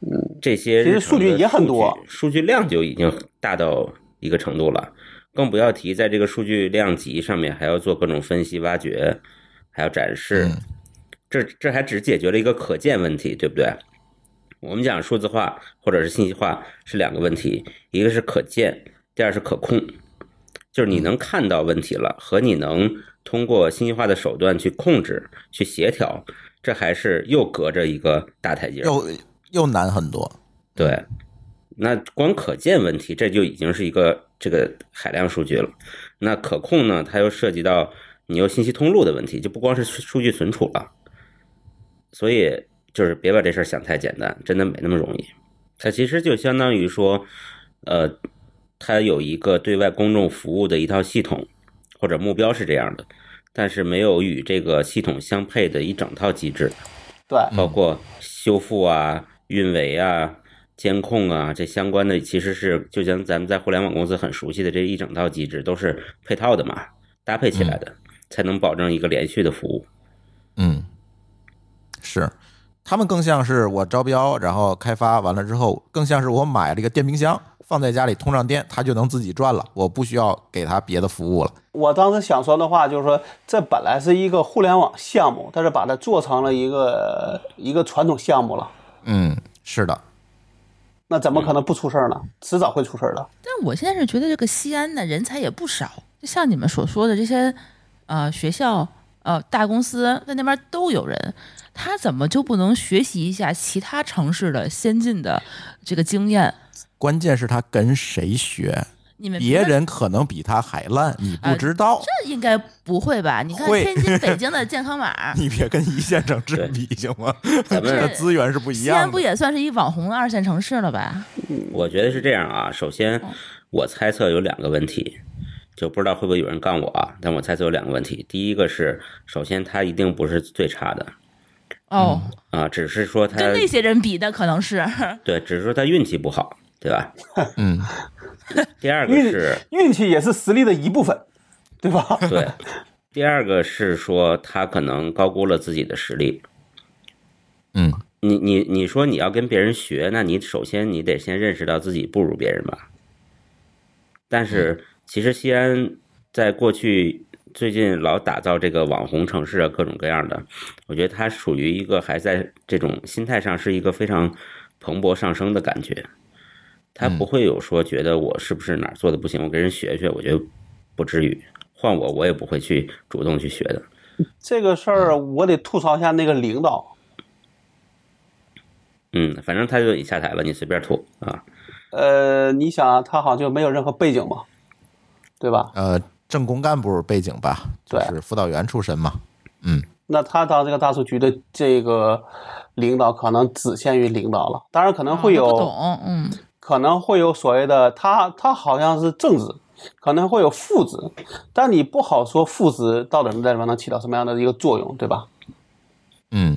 嗯这些其实数据也很多数据量就已经大到一个程度了，更不要提在这个数据量级上面还要做各种分析挖掘，还要展示，嗯这这还只解决了一个可见问题，对不对？我们讲数字化或者是信息化是两个问题，一个是可见，第二是可控，就是你能看到问题了，和你能通过信息化的手段去控制、去协调，这还是又隔着一个大台阶。又又难很多。对，那光可见问题，这就已经是一个这个海量数据了。那可控呢，它又涉及到你有信息通路的问题，就不光是数据存储了。所以就是别把这事儿想太简单，真的没那么容易。它其实就相当于说，呃，它有一个对外公众服务的一套系统，或者目标是这样的，但是没有与这个系统相配的一整套机制。对，包括修复啊、运维啊、监控啊这相关的，其实是就像咱们在互联网公司很熟悉的这一整套机制，都是配套的嘛，搭配起来的，才能保证一个连续的服务。嗯，是，他们更像是我招标，然后开发完了之后，更像是我买了一个电冰箱，放在家里通上电，它就能自己转了，我不需要给它别的服务了。我当时想说的话就是说，这本来是一个互联网项目，但是把它做成了一个一个传统项目了，嗯，是的，那怎么可能不出事儿呢？迟早会出事儿的。但我现在是觉得这个西安呢人才也不少，就像你们所说的这些呃学校呃大公司在那边都有人，他怎么就不能学习一下其他城市的先进的这个经验？关键是他跟谁学，你们别人可能比他还烂，你不知道。这应该不会吧？你看天津、北京的健康码，你别跟一线城市比行吗？咱们 这资源是不一西安不。也算是一网红的二线城市了吧？我觉得是这样啊，首先我猜测有两个问题，就不知道会不会有人杠我啊？但我猜测有两个问题，第一个是，首先他一定不是最差的哦，啊，只是说他跟那些人比的可能是对，只是说他运气不好，对吧？嗯，第二个是运气也是实力的一部分，对吧？对，第二个是说他可能高估了自己的实力。嗯，你你你说你要跟别人学，那你首先你得先认识到自己不如别人吧。但是其实西安在过去最近老打造这个网红城市啊，各种各样的，我觉得它属于一个还在这种心态上是一个非常蓬勃上升的感觉。他不会有说觉得我是不是哪儿做的不行，我跟人学学，我觉得不至于。换我，我也不会去主动去学的。这个事儿我得吐槽一下那个领导，嗯，反正他就已下台了，你随便吐啊。呃，你想他好像就没有任何背景嘛，对吧？呃，政工干部背景吧，就对是辅导员出身嘛。嗯，那他当这个大数局的这个领导，可能只限于领导了，当然可能会有，啊懂，嗯，可能会有所谓的他他好像是正职，可能会有副职，但你不好说副职到底在里面能起到什么样的一个作用，对吧？嗯，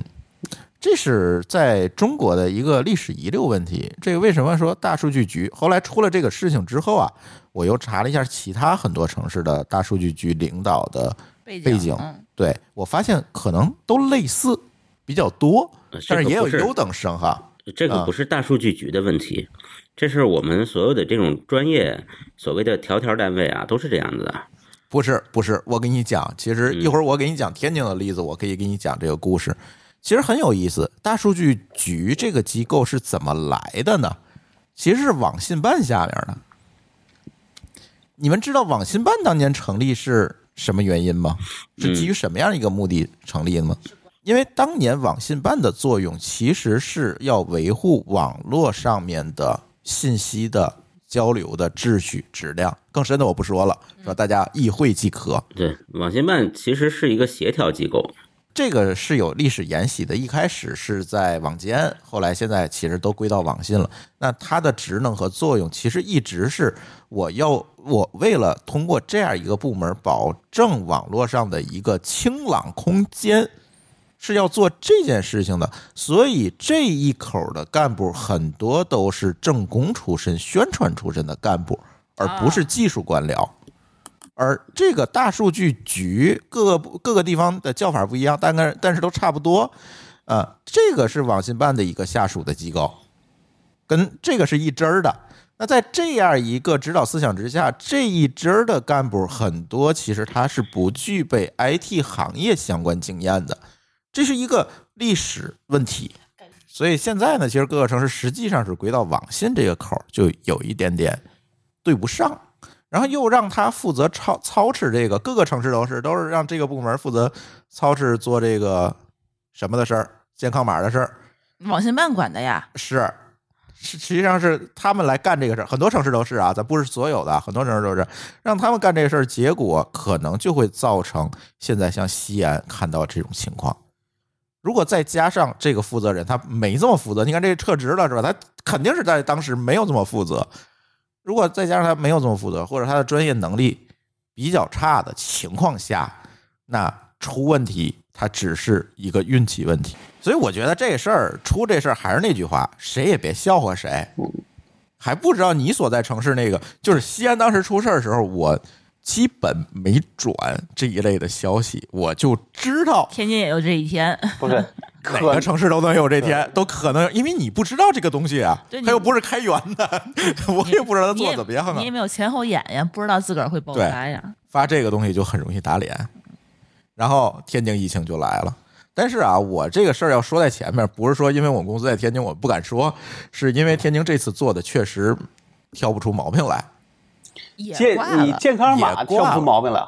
这是在中国的一个历史遗留问题。这个为什么说大数据局后来出了这个事情之后啊，我又查了一下其他很多城市的大数据局领导的背背景嗯对我发现可能都类似比较多，但是也有优等生哈。啊这个不是大数据局的问题，这是我们所有的这种专业所谓的条条单位啊，都是这样子的。不是不是，我跟你讲，其实嗯一会儿我给你讲天津的例子，我可以给你讲这个故事，其实很有意思。大数据局这个机构是怎么来的呢？其实是网信办下面的。你们知道网信办当年成立是什么原因吗？是基于什么样一个目的成立的吗？因为当年网信办的作用其实是要维护网络上面的信息的交流的秩序、质量。更深的我不说了，说大家意会即可。对，网信办其实是一个协调机构，这个是有历史沿袭的，一开始是在网监，后来现在其实都归到网信了。那它的职能和作用其实一直是我要我为了通过这样一个部门保证网络上的一个清朗空间，是要做这件事情的。所以这一口的干部很多都是政工出身、宣传出身的干部。而不是技术官僚。而这个大数据局各个各个地方的叫法不一样，但是但是都差不多。呃，这个是网信办的一个下属的机构，跟这个是一支儿的。那在这样一个指导思想之下，这一支儿的干部很多其实他是不具备 IT 行业相关经验的，这是一个历史问题。所以现在呢，其实各个城市实际上是归到网信这个口儿，就有一点点对不上。然后又让他负责操操持这个，各个城市都是都是让这个部门负责操持做这个什么的事儿，健康码的事儿。网信办管的呀，是，实实际上是他们来干这个事儿，很多城市都是啊，咱不是所有的，很多城市都是让他们干这个事儿，结果可能就会造成现在像西安看到这种情况。如果再加上这个负责人他没这么负责，你看这撤职了是吧？他肯定是在当时没有这么负责。如果再加上他没有这么负责，或者他的专业能力比较差的情况下，那出问题他只是一个运气问题。所以我觉得这事儿出这事儿还是那句话，谁也别笑话谁。还不知道你所在城市那个，就是西安当时出事儿的时候，我基本没转这一类的消息，我就知道天津也有这一天。不是，哪个城市都能有这天，都可能，因为你不知道这个东西啊，对他又不是开源的，我也不知道它做的怎么样啊你也。没有前后眼呀，不知道自个儿会爆发呀。发这个东西就很容易打脸。然后天津疫情就来了，但是啊，我这个事儿要说在前面，不是说因为我们公司在天津我不敢说，是因为天津这次做的确实挑不出毛病来。也健挂了你健康码出毛病来。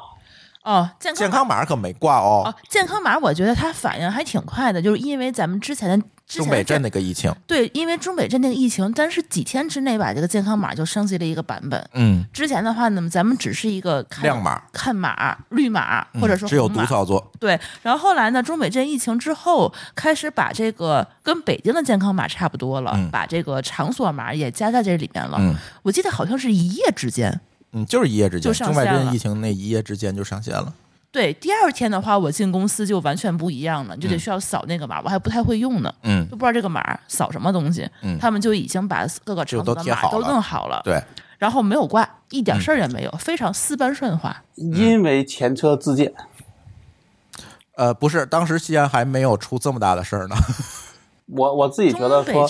哦，健康健康码可没挂哦哦，，健康码我觉得它反应还挺快的，就是因为咱们之前的中北镇健那个疫情，对，因为中北镇那个疫情，但是几天之内把这个健康码就升级了一个版本。嗯，之前的话呢，咱们只是一个看亮码看码、绿码，或者说嗯只有红码毒操作，对，然后后来呢，中北镇疫情之后，开始把这个跟北京的健康码差不多了，嗯把这个场所码也加在这里面了。嗯我记得好像是一夜之间。嗯，就是一夜之间，就上中北线了镇疫情那一夜之间就上线了。对，第二天的话，我进公司就完全不一样了，你就得嗯需要扫那个码，我还不太会用呢，嗯就不知道这个码扫什么东西。嗯，他们就已经把各个就场所的码都都贴好了弄好了，对，然后没有挂，一点嗯事儿也没有，非常丝般顺滑。因为前车之鉴，呃，不是，当时西安还没有出这么大的事儿呢。我我自己觉得说，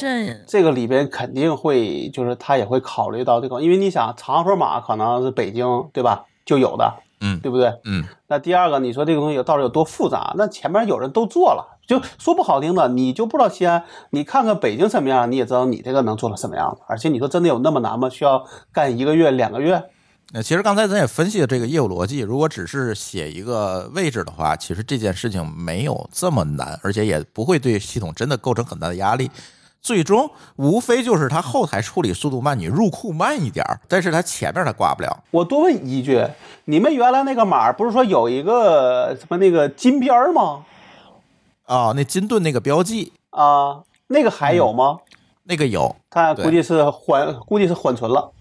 这个里边肯定会，就是他也会考虑到这个，因为你想长河马可能是北京对吧就有的，嗯对不对？嗯，那第二个，你说这个东西到底有多复杂？那前面有人都做了，就说不好听的，你就不知道西安，你看看北京什么样，你也知道你这个能做成什么样子。而且你说真的有那么难吗？需要干一个月、两个月？那其实刚才咱也分析了这个业务逻辑，如果只是写一个位置的话，其实这件事情没有这么难，而且也不会对系统真的构成很大的压力。最终无非就是它后台处理速度慢，你入库慢一点儿，但是它前面它挂不了。我多问一句，你们原来那个码不是说有一个什么那个金边儿吗？啊、那金盾那个标记啊，那个还有吗？那个有，它估计是缓，估计是缓存了。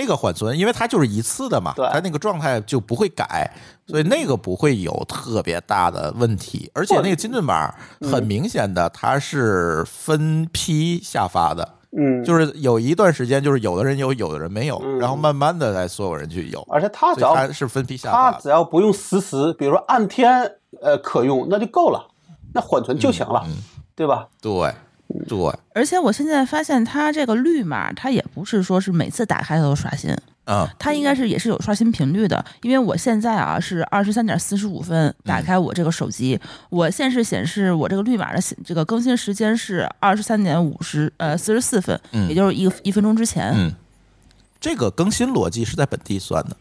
那个缓存，因为它就是一次的嘛，对它那个状态就不会改，所以那个不会有特别大的问题。而且那个金盾码很明显的，它是分批下发的，嗯，就是有一段时间就是有的人有，有的人没有，嗯然后慢慢的来所有人去有，而且它只要它是分批下它发它。只要不用实时，比如说按天呃可用，那就够了，那缓存就行了，嗯对吧？对对，而且我现在发现它这个绿码，它也不是说是每次打开它都刷新，嗯它应该是也是有刷新频率的。因为我现在啊是二十三点四十五分打开我这个手机，我现是显示我这个绿码的这个更新时间是二十三点五十呃四十四分，嗯也就是一个一分钟之前。嗯，这个更新逻辑是在本地算的。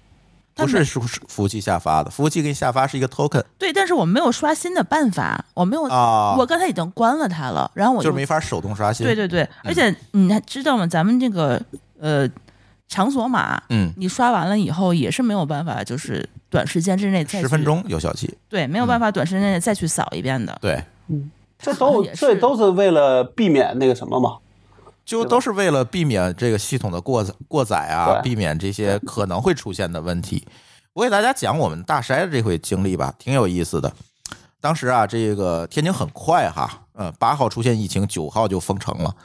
不是服服务器下发的，服务器给你下发是一个 token 对，但是我没有刷新的办法，我没有，啊，我刚才已经关了它了，然后我又就是没法手动刷新。对对对，而且你还知道吗？咱们这个呃场所码，嗯，你刷完了以后也是没有办法，就是短时间之内再十分，钟有效期。对，没有办法短时间内再去扫一遍的。对，嗯这都这都是为了避免那个什么嘛。就都是为了避免这个系统的过载过载啊，避免这些可能会出现的问题。我给大家讲我们大筛的这回经历吧，挺有意思的。当时啊，这个天津很快哈，呃，八号出现疫情，九号就封城了。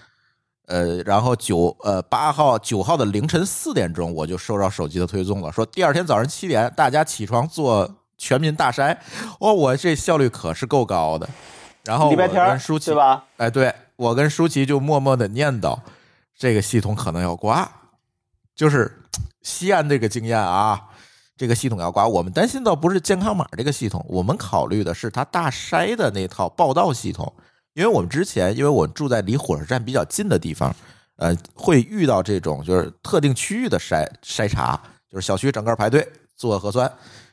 呃，然后九呃八号九号的凌晨四点钟，我就收到手机的推送了，说第二天早上七点大家起床做全民大筛。哦，我这效率可是够高的。然后礼拜天对吧？哎，对我跟舒淇就默默的念叨，这个系统可能要挂，就是西安这个经验啊，这个系统要挂。我们担心倒不是健康码这个系统，我们考虑的是它大筛的那套报道系统，因为我们之前，因为我住在离火车站比较近的地方，呃，会遇到这种就是特定区域的筛筛查，就是小区整个排队做核酸。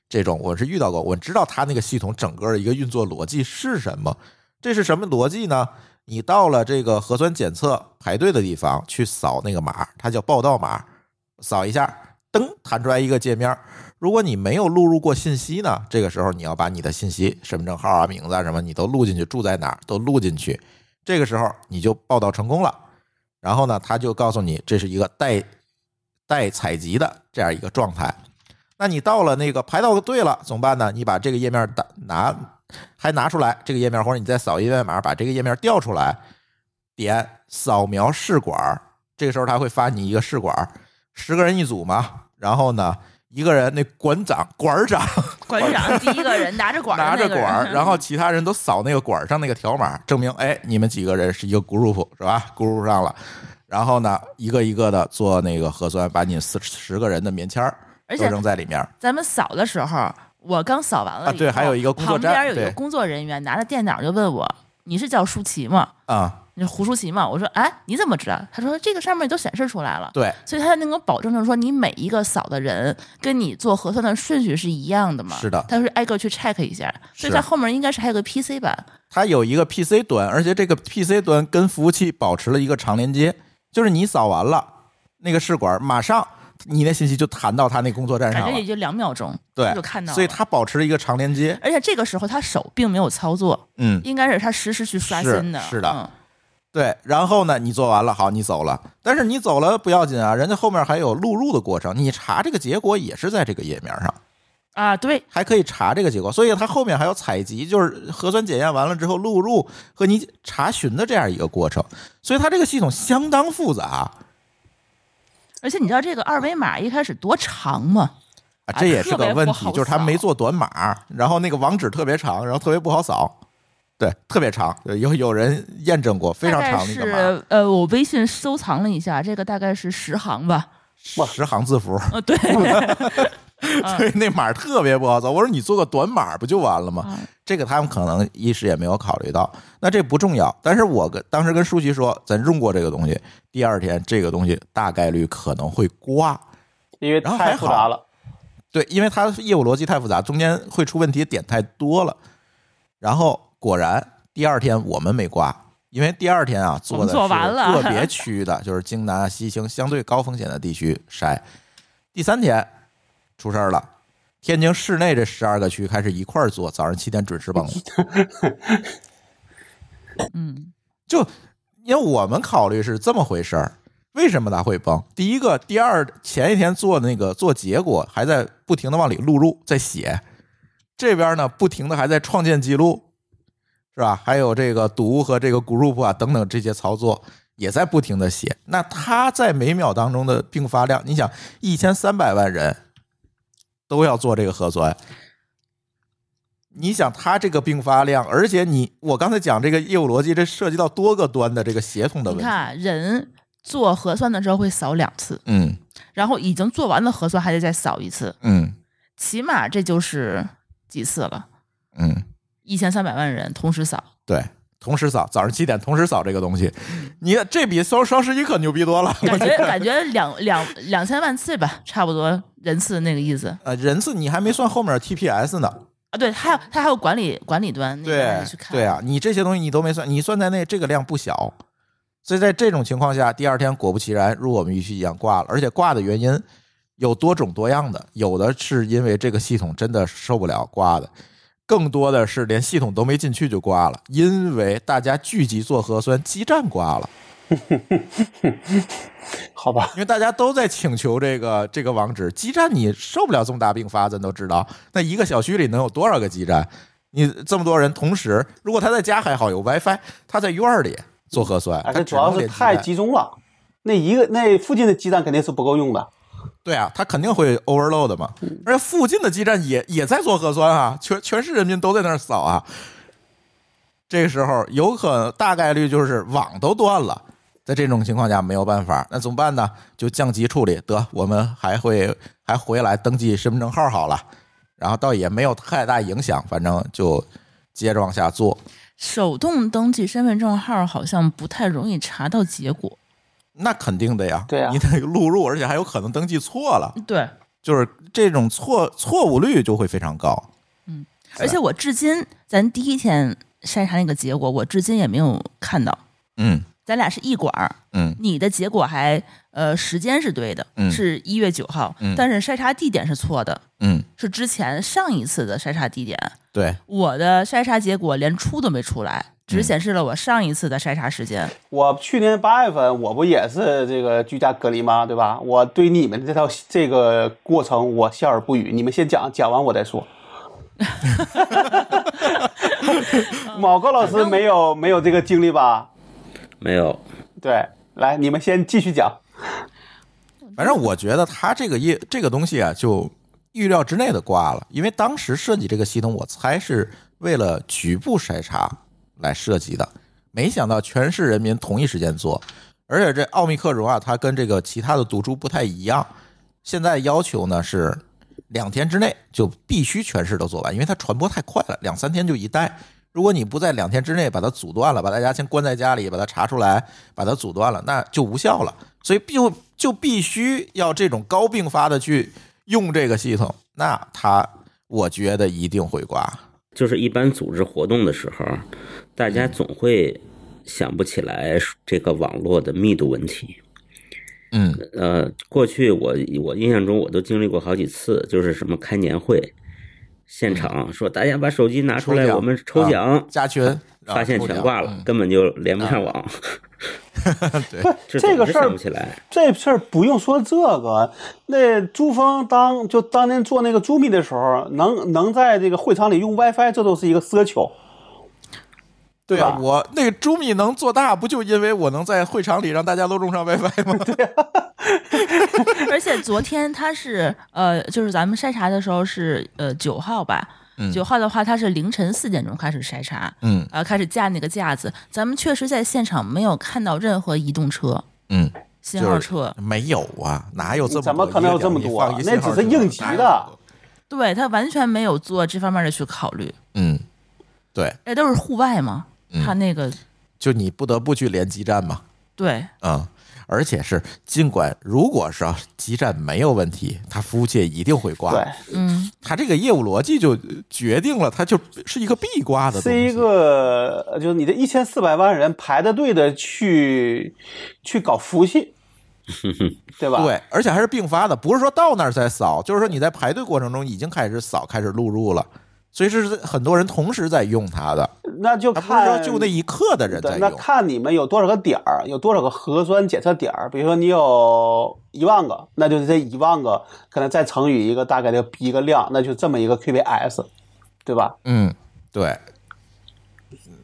这种我是遇到过，我知道它那个系统整个的一个运作逻辑是什么。这是什么逻辑呢？你到了这个核酸检测排队的地方去扫那个码，它叫报到码，扫一下，噔弹出来一个界面。如果你没有录入过信息呢，这个时候你要把你的信息、身份证号啊、名字啊什么，你都录进去，住在哪儿都录进去。这个时候你就报道成功了。然后呢，他就告诉你这是一个待待采集的这样一个状态。那你到了那个排到队了怎么办呢？你把这个页面打拿还拿出来这个页面，或者你再扫一遍码把这个页面调出来，点扫描试管，这个时候他会发你一个试管，十个人一组嘛。然后呢，一个人那馆长馆长馆长第一个人拿着管儿拿着管儿，然后其他人都扫那个管儿上那个条码，证明哎你们几个人是一个 group 是吧？group 上了。然后呢，一个一个的做那个核酸，把你四十个人的棉签儿都而且扔在里面。咱们扫的时候，我刚扫完了啊对还有一个工作站旁边有一个工作人员拿着电脑就问我：“你是叫舒淇吗？啊、你是胡舒淇吗？”我说：“哎，你怎么知道？”他说：“这个上面都显示出来了。”对，所以他能够保证着说你每一个扫的人跟你做核酸的顺序是一样的嘛？是的他是挨个去 check 一下，所以是它后面应该是还有个 PC 版。它有一个 PC 端，而且这个 PC 端跟服务器保持了一个长连接，就是你扫完了那个试管，马上你那信息就弹到他那工作站上反正也。就两秒钟，对就看到。所以他保持了一个长连接。而且这个时候他手并没有操作，嗯，应该是他实时去刷新的。是的嗯对。然后呢，你做完了，好，你走了。但是你走了不要紧啊，人家后面还有录入的过程，你查这个结果也是在这个页面上。啊，对，还可以查这个结果，所以它后面还有采集，就是核酸检验完了之后录入和你查询的这样一个过程，所以它这个系统相当复杂而且你知道这个二维码一开始多长吗？啊，这也是个问题，就是他没做短码，然后那个网址特别长，然后特别不好扫，对，特别长，有有人验证过，非常长的一个码，呃，我微信收藏了一下，这个大概是十行吧。十行字符，呃，对，所以那码特别不好走。我说你做个短码不就完了吗？嗯这个他们可能一时也没有考虑到，那这不重要。但是我跟当时跟舒淇说，咱用过这个东西，第二天这个东西大概率可能会挂。因为太复杂了。对，因为它业务逻辑太复杂，中间会出问题点太多了。然后果然第二天我们没挂，因为第二天啊做的我们做完了是个别区的，就是京南、啊、西青相对高风险的地区筛。第三天出事儿了，天津市内这十二个区开始一块儿做，早上七点准时崩了。嗯，就因为我们考虑是这么回事儿，为什么它会崩？第一个，第二，前一天做那个做结果，还在不停的往里录入，在写，这边呢不停的还在创建记录，是吧？还有这个读和这个 group 啊等等这些操作也在不停的写。那它在每秒当中的并发量，你想一千三百万人都要做这个核酸。你想他这个并发量，而且你我刚才讲这个业务逻辑，这涉及到多个端的这个协同的问题。你看人做核酸的时候会扫两次，嗯。然后已经做完的核酸还得再扫一次，嗯。起码这就是几次了？嗯，一千三百万人同时扫，对，同时扫，早上七点同时扫这个东西，你这比双双十一可牛逼多了。感觉感觉两两两千万次吧，差不多人次那个意思呃，人次你还没算后面 TPS 呢。啊。对，还有他还有管理管理端那个对去看，对啊，你这些东西你都没算，你算在内，这个量不小。所以在这种情况下，第二天果不其然，如我们预期一样挂了，而且挂的原因有多种多样的，有的是因为这个系统真的受不了挂的，更多的是连系统都没进去就挂了，因为大家聚集做核酸，基站挂了。好吧，因为大家都在请求这个这个网址，基站你受不了这么大并发，咱都知道。那一个小区里能有多少个基站？你这么多人同时，如果他在家还好有 WiFi，他在院儿里做核酸，他主要是太集中了，那一个那附近的基站肯定是不够用的。对啊，它肯定会 overload 的嘛。而且附近的基站也也在做核酸啊，全全市人民都在那儿扫啊。这个时候有可能大概率就是网都断了，在这种情况下没有办法，那怎么办呢？就降级处理，得我们还会还回来登记身份证号好了，然后倒也没有太大影响，反正就接着往下做。手动登记身份证号好像不太容易查到结果。那肯定的呀，对啊。你得录入，而且还有可能登记错了，对，就是这种错错误率就会非常高。嗯而且我至今，咱第一天筛查那个结果，我至今也没有看到。嗯。咱俩是一管儿，嗯。你的结果还呃时间是对的，嗯是一月九号，嗯但是筛查地点是错的，嗯，是之前上一次的筛查地点。对，我的筛查结果连出都没出来，只嗯显示了我上一次的筛查时间。我去年八月份我不也是这个居家隔离吗？对吧？我对你们这套这个过程我笑而不语，你们先讲，讲完我再说。毛高老师没有没有这个经历吧？没有，对，来，你们先继续讲。反正我觉得它这个业这个东西啊，就预料之内的挂了，因为当时设计这个系统，我猜是为了局部筛查来设计的，没想到全市人民同一时间做，而且这奥密克戎啊，它跟这个其他的毒株不太一样，现在要求呢是两天之内就必须全市都做完，因为它传播太快了，两三天就一代。如果你不在两天之内把它阻断了，把大家先关在家里，把它查出来，把它阻断了，那就无效了。所以就就必须要这种高并发的去用这个系统，那它我觉得一定会挂。就是一般组织活动的时候，大家总会想不起来这个网络的密度问题。嗯呃，过去我我印象中我都经历过好几次，就是什么开年会，现场说大家把手机拿出来，我们抽奖，加群，啊发现全挂了，根本就连不上网，嗯 对，这这个事儿想不起来。这事儿不用说这个，那朱峰当就当年做那个朱密的时候，能能在这个会场里用 WiFi，这都是一个奢求。对啊，我那个朱米能做大，不就因为我能在会场里让大家都用上 WiFi 吗？对而且昨天他是呃，就是咱们筛查的时候是呃九号吧，嗯九号的话他是凌晨四点钟开始筛查，嗯。呃，开始架那个架子，咱们确实在现场没有看到任何移动车、嗯，信号车，没有啊，哪有这么多怎么可能有这么多那只是应急的。对他完全没有做这方面的去考虑，嗯，对，那都是户外嘛，嗯。他那个就你不得不去连基站嘛。对。嗯，而且是尽管如果是啊基站没有问题，它服务器一定会挂。对，嗯，它这个业务逻辑就决定了，它就是一个必挂的东西。是一个呃就是你这一千四百万人排着队的去去搞服务器，对吧？对，而且还是并发的，不是说到那儿再扫，就是说你在排队过程中已经开始扫，开始录入了，所以是很多人同时在用它的，那就看就那一刻的人在用，那。看你们有多少个点儿，有多少个核酸检测点儿。比如说你有一万个，那就是这一万个可能再乘以一个大概的一个量，那就这么一个 QPS，对吧？嗯，对，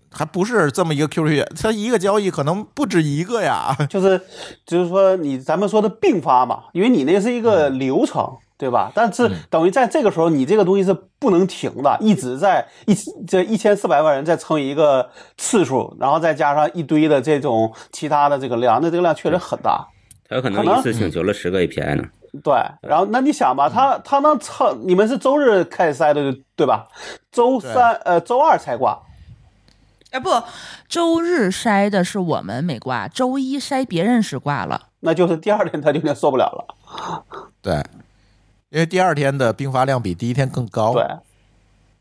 还不是这么一个 QQ，它一个交易可能不止一个呀。就是就是说你咱们说的并发嘛，因为你那是一个流程，对吧？但是等于在这个时候，你这个东西是不能停的，一直在一这一千四百万人再乘以一个次数，然后再加上一堆的这种其他的这个量，那这个量确实很大。他有可能一次请求了十个 API 呢。对，然后那你想吧，他他能蹭，你们是周日开始筛的，对吧？周三呃周二才挂，哎不，周日筛的是我们没挂，周一筛别人是挂了，那就是第二天他就有点受不了了。对，因为第二天的并发量比第一天更高。对，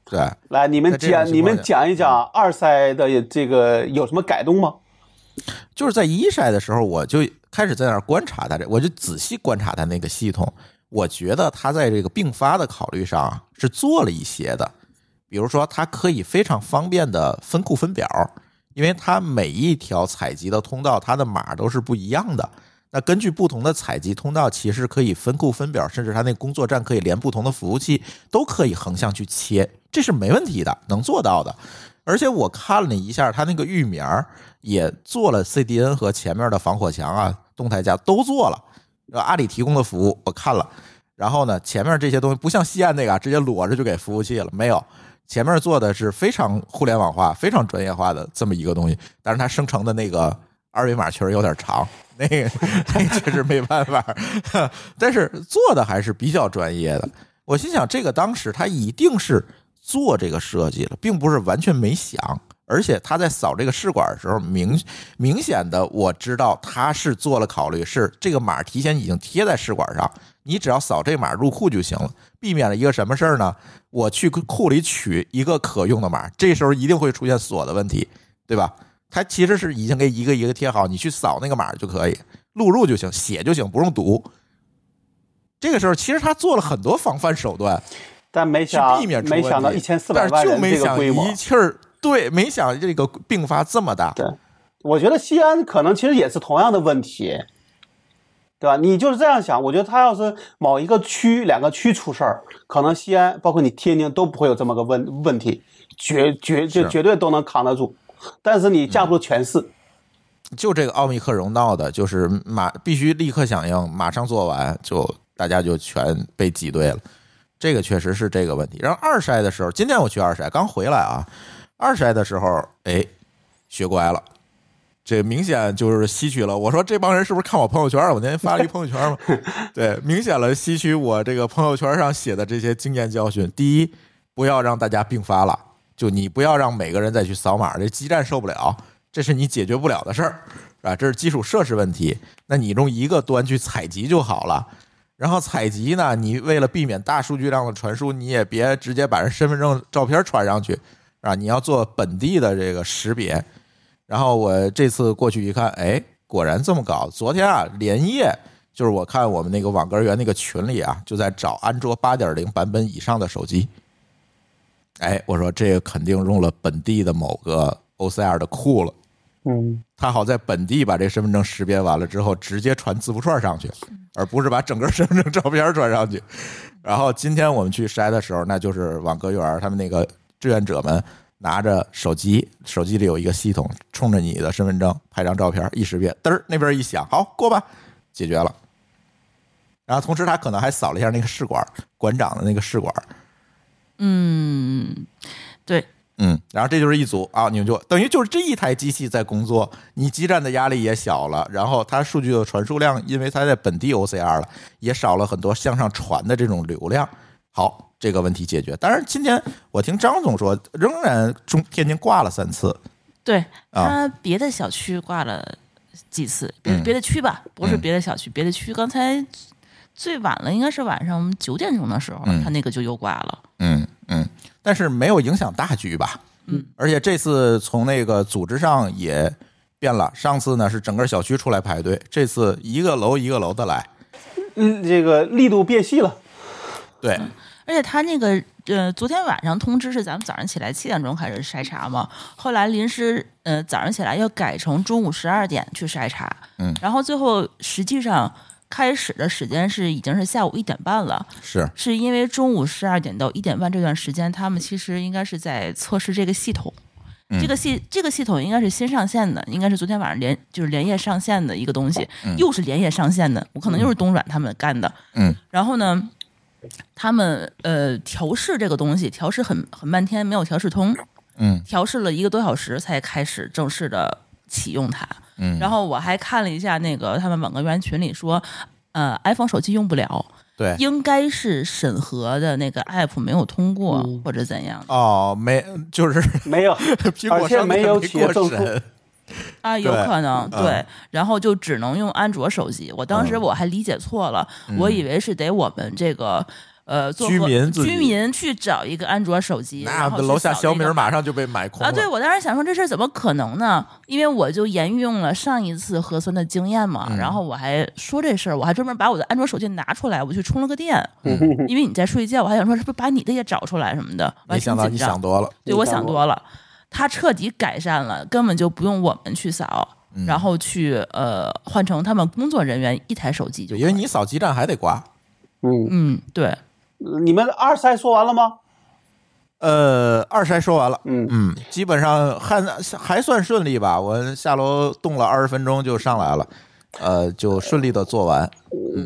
对，来你们讲你们讲一讲二筛的这个有什么改动吗？就是在一筛的时候，我就开始在那儿观察它这，我就仔细观察它那个系统。我觉得它在这个并发的考虑上啊是做了一些的，比如说它可以非常方便的分库分表，因为它每一条采集的通道它的码都是不一样的。那根据不同的采集通道，其实可以分库分表，甚至它那工作站可以连不同的服务器，都可以横向去切，这是没问题的，能做到的。而且我看了一下，它那个域名儿也做了 CDN 和前面的防火墙啊、动态加都做了。阿里提供的服务我看了，然后呢，前面这些东西不像西安那个直接裸着就给服务器了，没有。前面做的是非常互联网化、非常专业化的这么一个东西，但是它生成的那个二维码确实有点长，那个 那确实没办法，但是做的还是比较专业的。我心想，这个当时他一定是做这个设计了，并不是完全没想。而且他在扫这个试管的时候，明明显的我知道他是做了考虑，是这个码提前已经贴在试管上，你只要扫这码入库就行了，避免了一个什么事儿呢？我去库里取一个可用的码，这时候一定会出现锁的问题，对吧？它其实是已经给一个一个贴好，你去扫那个码就可以录入就行，写就行，不用读。这个时候其实他做了很多防范手段，但没想没想到一千四百但是就万人没想这个规模一，气儿，对，没想这个并发这么大。对，我觉得西安可能其实也是同样的问题，对吧？你就是这样想，我觉得他要是某一个区、两个区出事儿，可能西安包括你天津都不会有这么个问问题，绝绝就绝对都能扛得住。但是你架不住全市，就这个奥密克戎闹的，就是马必须立刻响应，马上做完，就大家就全被挤兑了。这个确实是这个问题。然后二筛的时候，今天我去二筛，刚回来啊，二筛的时候，哎，学乖了。这明显就是吸取了。我说这帮人是不是看我朋友圈？我那天发了一朋友圈嘛，对，明显了吸取我这个朋友圈上写的这些经验教训。第一，不要让大家并发了，就你不要让每个人再去扫码，这基站受不了，这是你解决不了的事儿，啊？这是基础设施问题，那你用一个端去采集就好了。然后采集呢，你为了避免大数据量的传输，你也别直接把人身份证照片传上去，啊，你要做本地的这个识别。然后我这次过去一看，哎，果然这么搞。昨天啊，连夜就是我看我们那个网格员那个群里啊，就在找安卓八点零版本以上的手机。哎，我说这个肯定用了本地的某个 OCR 的库了。嗯，他好在本地把这身份证识别完了之后，直接传字符串上去，而不是把整个身份证照片传上去。然后今天我们去筛的时候，那就是网格员他们那个志愿者们拿着手机，手机里有一个系统，冲着你的身份证拍张照片，一识别，嘚儿那边一响，好过吧，解决了。然后同时他可能还扫了一下那个试管，馆长的那个试管，嗯，对，嗯，然后这就是一组啊，你们就等于就是这一台机器在工作，你基站的压力也小了，然后它数据的传输量，因为它在本地 OCR 了，也少了很多向上传的这种流量。好，这个问题解决。当然，今天我听张总说，仍然中天津挂了三次，对啊他别的小区挂了几次，别嗯别的区吧，不是嗯别的小区，别的区刚才最晚了，应该是晚上九点钟的时候，嗯他那个就又挂了。嗯嗯，但是没有影响大局吧？嗯，而且这次从那个组织上也变了，上次呢是整个小区出来排队，这次一个楼一个楼的来，嗯，这个力度变细了。对，而且他那个呃，昨天晚上通知是咱们早上起来七点钟开始筛查嘛，后来临时呃早上起来要改成中午十二点去筛查，嗯然后最后实际上开始的时间是已经是下午一点半了，是，是因为中午十二点到一点半这段时间，他们其实应该是在测试这个系统。嗯。这个系这个系统应该是新上线的，应该是昨天晚上连就是连夜上线的一个东西，又是连夜上线的，我可能又是东软他们干的。嗯。然后呢，他们呃调试这个东西调试很很半天没有调试通，嗯。调试了一个多小时才开始正式的启用它。嗯，然后我还看了一下那个他们网格员群里说，呃，iPhone 手机用不了，对，应该是审核的那个 app 没有通过、嗯。或者怎样。哦，没，就是 没有，苹果而且商没有企业过证书审，啊，有可能嗯。对，然后就只能用安卓手机。我当时嗯。我还理解错了，我以为是得我们这个。呃，做居民居民去找一个安卓手机，那然后楼下小米马上就被买空了。啊！对，我当时想说这事儿怎么可能呢？因为我就沿用了上一次核酸的经验嘛，嗯然后我还说这事儿，我还专门把我的安卓手机拿出来，我去充了个电，嗯因为你在睡觉，我还想说是不是把你的也找出来什么的，没想到你挺紧张想多了，对我想多了，它彻底改善了，根本就不用我们去扫，嗯然后去呃换成他们工作人员一台手机就因为你扫基站还得挂。嗯，嗯对，你们二筛说完了吗？呃，二筛说完了，嗯嗯，基本上还还算顺利吧。我下楼动了二十分钟就上来了，呃，就顺利的做完。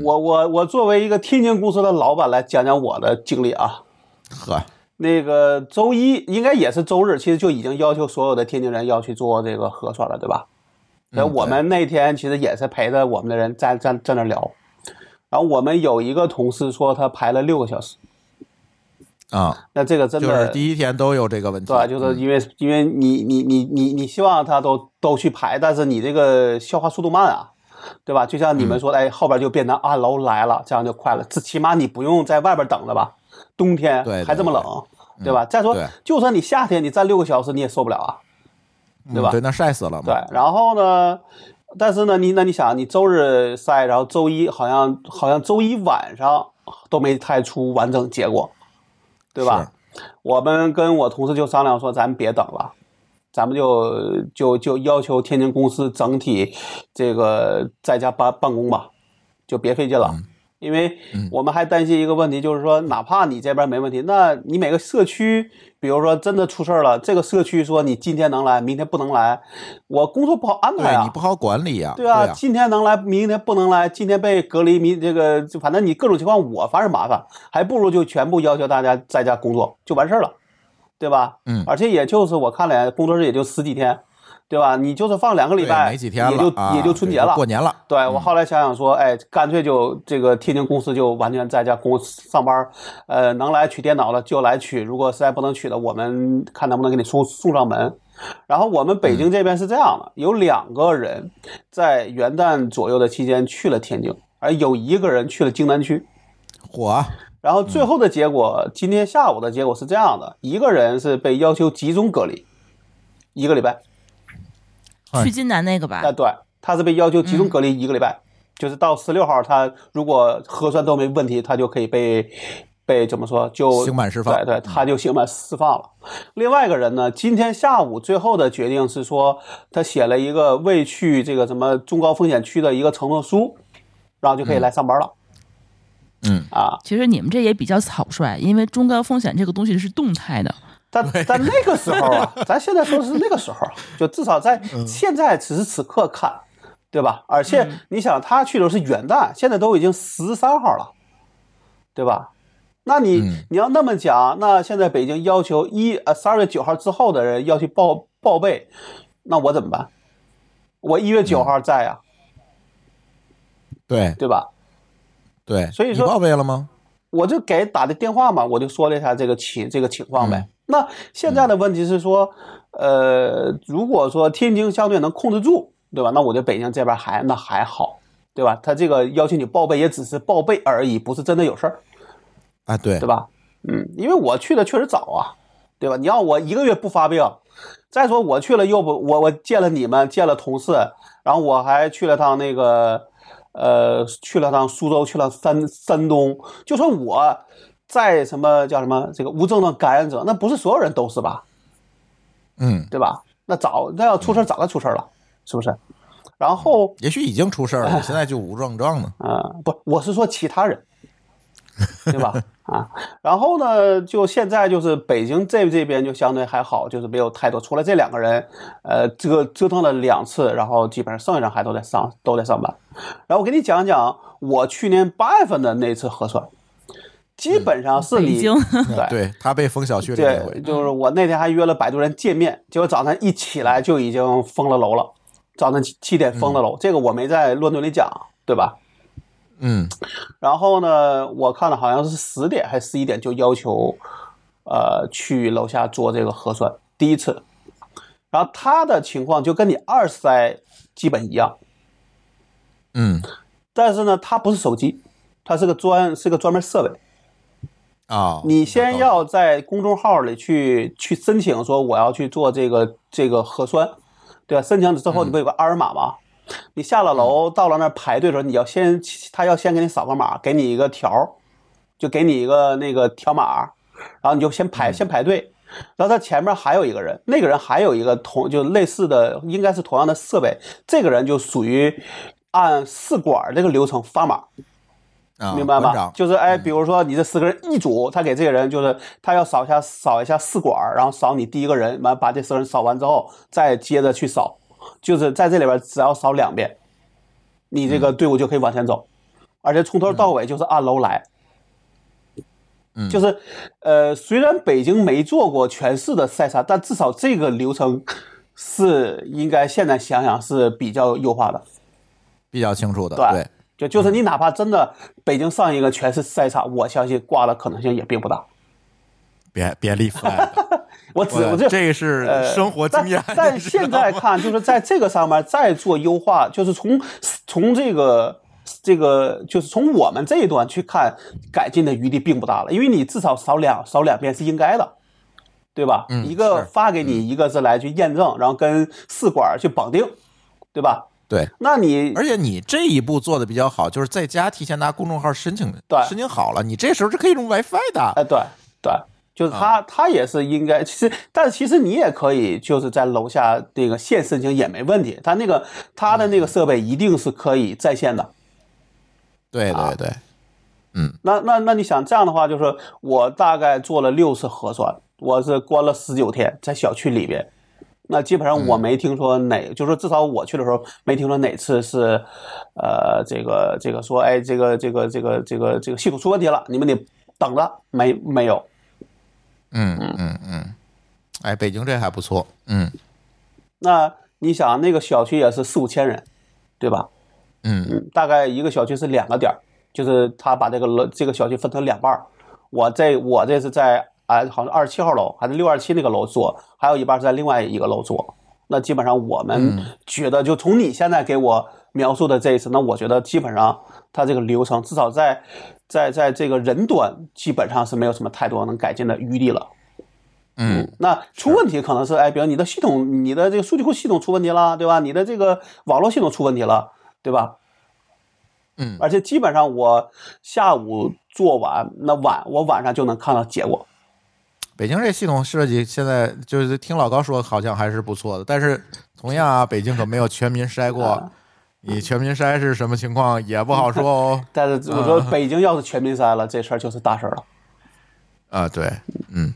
我我我作为一个天津公司的老板来讲讲我的经历啊。呵，那个周一应该也是周日，其实就已经要求所有的天津人要去做这个核酸了，对吧？那嗯我们那天其实也是陪着我们的人在在在那聊，然后我们有一个同事说他排了六个小时，啊，那这个真就的是第一天都有这个问题，对吧？就是因为因为你你你你你希望他都都去排，但是你这个消化速度慢啊，对吧？就像你们嗯说，哎，后边就变成按楼来了，这样就快了。这起码你不用在外边等着吧？冬天还这么冷，对吧？再说对，就算你夏天你站六个小时你也受不了啊，对吧嗯对，那晒死了嘛。对。然后呢，但是呢，你那你想，你周日晒，然后周一好像好像周一晚上都没太出完整结果，对吧？我们跟我同事就商量说，咱别等了，咱们就就就要求天津公司整体这个在家办办公吧，就别费劲了。因为我们还担心一个问题，就是说，哪怕你这边没问题，那你每个社区，比如说真的出事儿了，这个社区说你今天能来，明天不能来，我工作不好安排啊对你。不好管理呀。对啊，啊，今天能来，明天不能来，今天被隔离，明这个就反正你各种情况我反正麻烦，还不如就全部要求大家在家工作就完事儿了，对吧？嗯而且也就是我看了工作日也就十几天，对吧？你就是放两个礼拜，没几天了，也就、啊也就春节了，过年了。对我后来想想说，哎，干脆就这个天津公司就完全在家公上班，呃，能来取电脑了就来取，如果实在不能取的，我们看能不能给你送送上门。然后我们北京这边是这样的，有两个人在元旦左右的期间去了天津，而有一个人去了京南区。火，然后最后的结果，今天下午的结果是这样的：一个人是被要求集中隔离一个礼拜，哎去津南那个吧。啊，，对，他是被要求集中隔离一个礼拜，就是到十六号，他如果核酸都没问题，他就可以被被怎么说就刑满释放。对对，他就刑满释放了。另外一个人呢，今天下午最后的决定是说，他写了一个未去这个什么中高风险区的一个承诺书，然后就可以来上班了。嗯。啊，其实你们这也比较草率，因为中高风险这个东西是动态的，但但那个时候啊，咱现在说的是那个时候，就至少在现在此时此刻看，对吧？而且你想，他去的是元旦，现在都已经十三号了，对吧？那你、嗯你要那么讲，那现在北京要求一呃十二月九号之后的人要去报报备，那我怎么办？我一月九号在呀、对对吧？对，所以说你报备了吗？我就给打的电话嘛，我就说了一下这个情这个情况呗。嗯那现在的问题是说，呃，如果说天津相对能控制住，对吧？那我觉得北京这边还那还好，对吧？他这个要求你报备也只是报备而已，不是真的有事儿，啊，对对吧？嗯，因为我去的确实早啊，对吧？你要我一个月不发病，再说我去了又不我我见了你们，见了同事，然后我还去了趟那个呃去了趟苏州，去了山山东，就算我在什么叫什么这个无症状感染者，那不是所有人都是吧？嗯，对吧？那早那要出事儿早就出事儿了，是不是？然后也许已经出事儿了，现在就无症状呢。啊、不，我是说其他人，对吧？啊，然后呢，就现在就是北京这这边就相对还好，就是没有太多，除了这两个人，呃，折折腾了两次，然后基本上剩下人还都在上都在上班。然后我给你讲讲我去年八月份的那次核酸，基本上是你对 对他被封小区里那对，回，就是我那天还约了摆渡人见面，结果早上一起来就已经封了楼了，早上七七点封了楼，这个我没在论坛里讲，对吧？嗯然后呢，我看了好像是十点还是十一点就要求，呃，去楼下做这个核酸，第一次。然后他的情况就跟你二筛基本一样，嗯但是呢，他不是手机，他是个专是个专门设备。啊，你先要在公众号里去去申请说我要去做这个这个核酸，对吧？申请之后你不有个二维码吗？你下了楼到了那儿排队的时候，你要先他要先给你扫个码，给你一个条儿，就给你一个那个条码，然后你就先排先排队。然后他前面还有一个人，那个人还有一个同就类似的，应该是同样的设备。这个人就属于按试管这个流程发码，啊，明白吗？就是哎，比如说你这四个人一组，他给这个人就是他要扫一下扫一下试管，然后扫你第一个人，完把这四个人扫完之后，再接着去扫，就是在这里边只要扫两遍，你这个队伍就可以往前走，而且从头到尾就是按楼来。嗯。就是，呃，虽然北京没做过全市的筛查，但至少这个流程是应该现在想想是比较优化的。比较清楚的，对。对，就就是你哪怕真的北京上一个全是赛场，我相信挂的可能性也并不大。别别立 flag，我只我我这这个是呃生活经验但，但现在看，就是在这个上面再做优化，就是从从这个这个，就是从我们这一端去看，改进的余地并不大了，因为你至少扫两扫两遍是应该的，对吧？嗯一个发给你，一个是来去验证，然后跟试管去绑定，对吧？对。那你而且你这一步做的比较好，就是在家提前拿公众号申请，对申请好了，你这时候是可以用 WiFi 的。哎，对对，就是他，他也是应该，其实，但是其实你也可以就是在楼下那个现申请也没问题，他那个他的那个设备一定是可以在线的。对对对嗯，那那那你想这样的话，就是我大概做了六次核酸，我是关了十九天在小区里边，那基本上我没听说哪，就是至少我去的时候没听说哪次是，呃，这个这个说，哎，这个这个这个这个这个系统出问题了，你们得等着，没没有。嗯嗯嗯，哎，北京这还不错，嗯那你想那个小区也是四五千人，对吧？嗯嗯，大概一个小区是两个点儿，就是他把这个楼这个小区分成两半儿。我这我这是在啊，好像二十七号楼还是六二七那个楼做，还有一半是在另外一个楼做。那基本上我们嗯觉得，就从你现在给我描述的这一次，那我觉得基本上它这个流程至少在在在这个人端基本上是没有什么太多能改进的余地了。嗯，那出问题可能是哎，比如你的系统，你的这个数据库系统出问题了，对吧？你的这个网络系统出问题了，对吧？嗯而且基本上我下午做完，那晚我晚上就能看到结果。北京这系统设计现在就是听老高说好像还是不错的，但是同样啊，北京可没有全民筛过啊，你全民筛是什么情况也不好说哦。但是我说北京要是全民筛了，这事儿就是大事儿了。啊，对，嗯，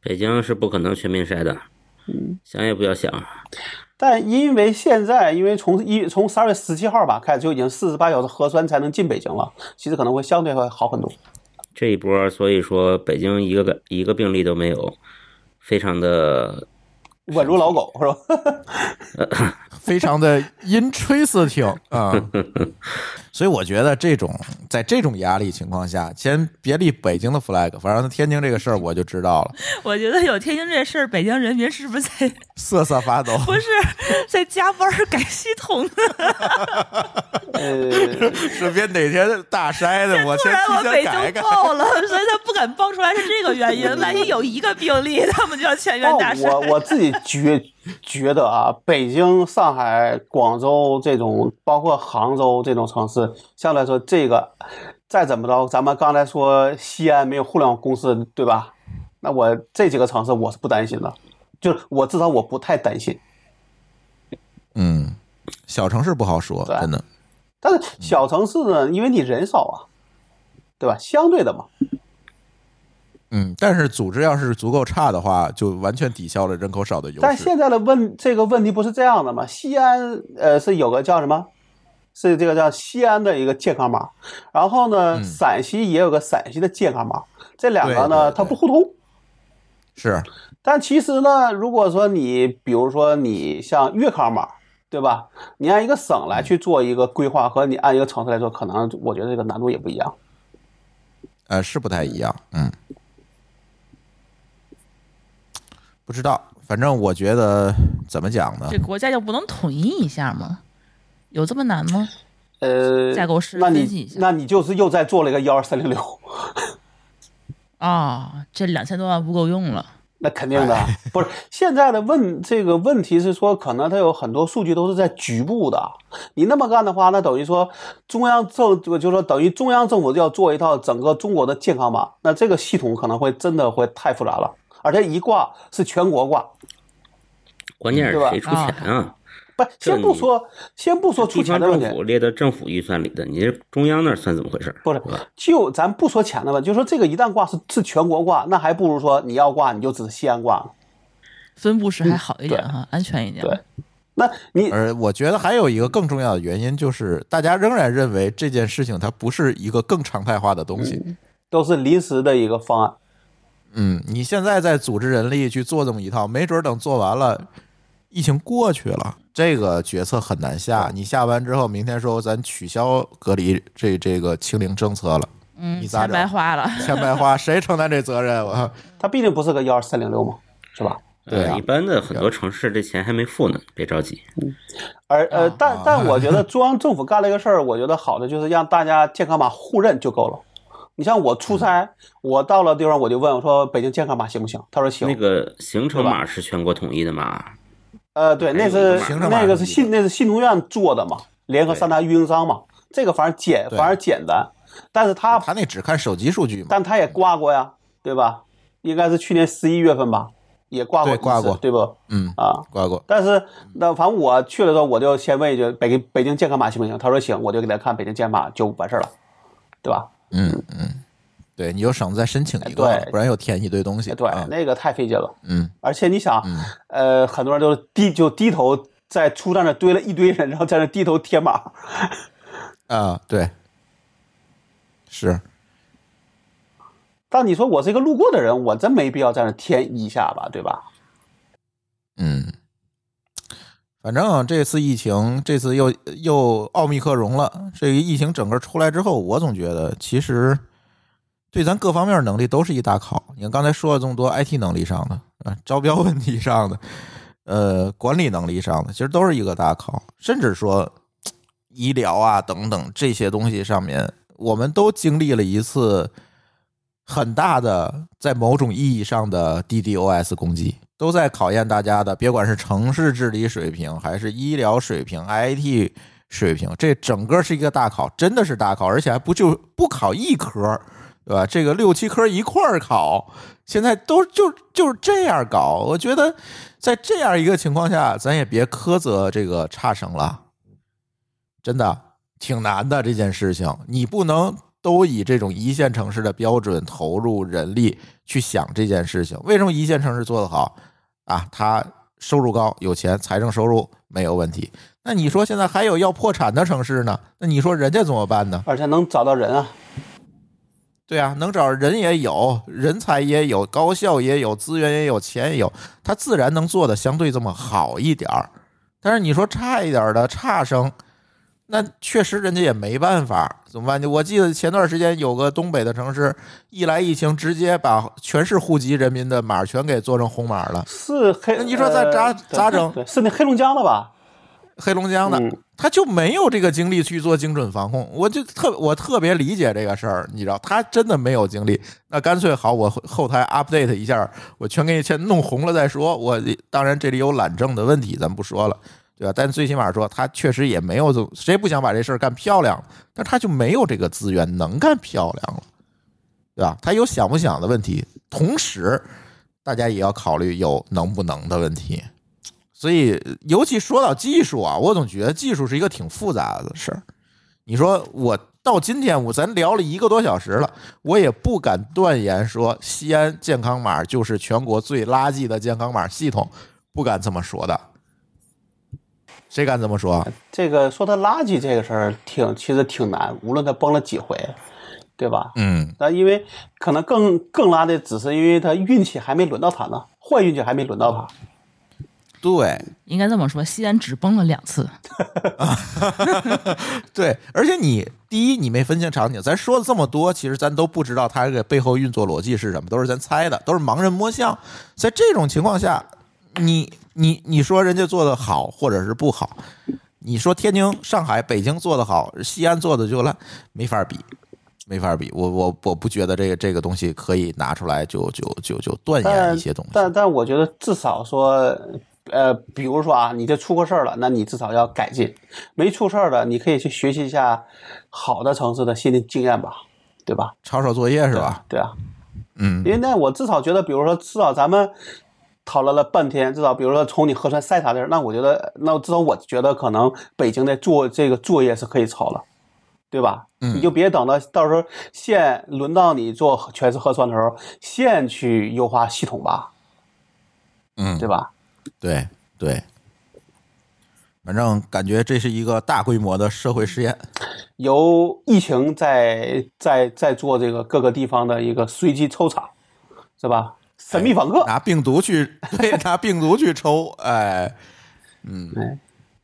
北京是不可能全民筛的，嗯想也不要想。但因为现在，因为从一从十二月十七号吧开始就已经四十八小时核酸才能进北京了，其实可能会相对会好很多。这一波，所以说北京一个个一个病例都没有，非常的稳如老狗是吧？非常的 interesting 啊。所以我觉得这种在这种压力情况下，先别立北京的 flag，反正天津这个事儿我就知道了，我觉得有天津这事儿，北京人民是不是在瑟瑟发抖。不是在加班改系统呢？呃，顺便哪天大筛的，我突先提然我北前改改。京爆了，所以他不敢爆出来是这个原因。万一有一个病例，他们就要全员大但筛。我我自己觉觉得啊，北京、上海、广州这种，包括杭州这种城市，相对来说，这个再怎么着，咱们刚才说西安没有互联网公司，对吧？那我这几个城市我是不担心的，就是我至少我不太担心。嗯，小城市不好说，真的。但是小城市呢，因为你人少啊，对吧？相对的嘛，嗯，但是组织要是足够差的话，就完全抵消了人口少的优势。但现在的问这个问题不是这样的吗？西安呃是有个叫什么？是这个叫西安的一个健康码，然后呢，嗯陕西也有个陕西的健康码，这两个呢它不互通。是，但其实呢，如果说你比如说你像粤康码，对吧？你按一个省来去做一个规划，和你按一个城市来做，可能我觉得这个难度也不一样。呃，是不太一样。嗯，不知道，反正我觉得怎么讲呢这？国家就不能统一一下吗？有这么难吗？呃，架构师那你那你就是又再做了一个幺二三零六。啊、这两千多万不够用了。那肯定的，不是现在的问这个问题是说，可能它有很多数据都是在局部的。你那么干的话，那等于说中央政，就是说等于中央政府要做一套整个中国的健康码，那这个系统可能会真的会太复杂了，而且一挂是全国挂。关键是谁出钱啊？不，先不说，先不说出钱的问题，政府列到政府预算里的，你这中央那儿算怎么回事？不是，就咱不说钱的问题，就说这个一旦挂是是全国挂，那还不如说你要挂你就只是西安挂。分布式还好一点哈，安全一点。对那你而我觉得还有一个更重要的原因，就是大家仍然认为这件事情它不是一个更常态化的东西。都是临时的一个方案，嗯，你现在在组织人力去做这么一套，没准等做完了，疫情过去了，这个决策很难下。你下完之后，明天说咱取消隔离这这个清零政策了，嗯，你咋整钱白花了。钱白花，谁承担这责任？我 它毕竟不是个幺二三零六嘛，是吧？对啊呃一般的很多城市这钱还没付呢，别着急。嗯而呃，但啊但我觉得中央政府干了一个事儿，我觉得好的就是让大家健康码互认就够了。你像我出差，我到了地方我就问我说北京健康码行不行？他说行。那个行程码是全国统一的码，呃，对，那是那个是是信那是信通院做的嘛，联合三大运营商嘛，这个反而简反而简单，但是他他那只看手机数据嘛。但他也挂过呀，对吧？应该是去年十一月份吧，也挂过挂过对不？嗯，啊，挂过。但是那反正我去了之后，我就先问一句北京北京健康码行不行？他说行，我就给他看北京健康码就完事儿了，对吧？嗯嗯，对，你就省得再申请一个对，不然又填一堆东西。对，啊那个太费劲了。嗯而且你想，嗯呃，很多人都是低就低头在出站那堆了一堆人，然后在那低头贴码。啊，对，是。但你说我是一个路过的人，我真没必要在那添一下吧，对吧？嗯，反正这次疫情，这次又又奥密克戎了。这个疫情整个出来之后，我总觉得其实对咱各方面能力都是一大考。你看刚才说了这么多 IT 能力上的啊，招标问题上的，呃，管理能力上的，其实都是一个大考。甚至说医疗啊等等这些东西上面，我们都经历了一次很大的在某种意义上的 DDoS 攻击，都在考验大家的，别管是城市治理水平，还是医疗水平、IT 水平，这整个是一个大考，真的是大考，而且还不就不考一科，对吧？这个六七科一块儿考，现在都就就是这样搞。我觉得在这样一个情况下，咱也别苛责这个差生了，真的挺难的这件事情，你不能。都以这种一线城市的标准投入人力去想这件事情。为什么一线城市做得好啊？他收入高，有钱，财政收入没有问题。那你说现在还有要破产的城市呢？那你说人家怎么办呢？而且能找到人啊，对啊，能找人也有，人才也有，高校也有，资源也有，钱也有，他自然能做的相对这么好一点儿。但是你说差一点的差生，那确实人家也没办法，怎么办？我记得前段时间有个东北的城市，一来疫情，直接把全市户籍人民的码全给做成红码了。是黑。那你说咋咋呃咋整，是那黑龙江的吧？黑龙江的，嗯他就没有这个精力去做精准防控，我就特我特别理解这个事儿，你知道，他真的没有精力，那干脆好，我后台 update 一下，我全给你先弄红了再说。我当然这里有懒政的问题，咱不说了，对吧？但最起码说他确实也没有这，谁不想把这事儿干漂亮？但他就没有这个资源能干漂亮了，对吧？他有想不想的问题，同时大家也要考虑有能不能的问题。所以，尤其说到技术啊，我总觉得技术是一个挺复杂的事儿。你说我到今天我咱聊了一个多小时了，我也不敢断言说西安健康码就是全国最垃圾的健康码系统，不敢这么说的。谁敢这么说？这个说它垃圾这个事儿挺其实挺难，无论它崩了几回，对吧？嗯，那因为可能更更拉的，只是因为它运气还没轮到它呢，坏运气还没轮到他。对应该这么说，西安只崩了两次。对，而且你第一你没分清场景，咱说了这么多，其实咱都不知道它这个背后运作逻辑是什么，都是咱猜的，都是盲人摸象。在这种情况下，你你你说人家做的好或者是不好，你说天津、上海、北京做的好，西安做的就烂，没法比，没法比。我我我不觉得这个这个东西可以拿出来就就就就断言一些东西。但但我觉得至少说，呃，比如说啊，你这出过事儿了，那你至少要改进；没出事儿的，你可以去学习一下好的城市的新的经验吧，对吧？抄抄作业是吧？对啊，嗯因为那我至少觉得，比如说，至少咱们讨论了半天，至少比如说从你核酸筛查这儿，那我觉得，那至少我觉得可能北京的做这个作业是可以抄了，对吧？嗯你就别等到到时候县轮到你做全市核酸的时候，县去优化系统吧，嗯，对吧？对对，反正感觉这是一个大规模的社会实验。由疫情在在在做这个各个地方的一个随机抽查，是吧？神秘访客，拿病毒去，对，拿病毒去抽，哎，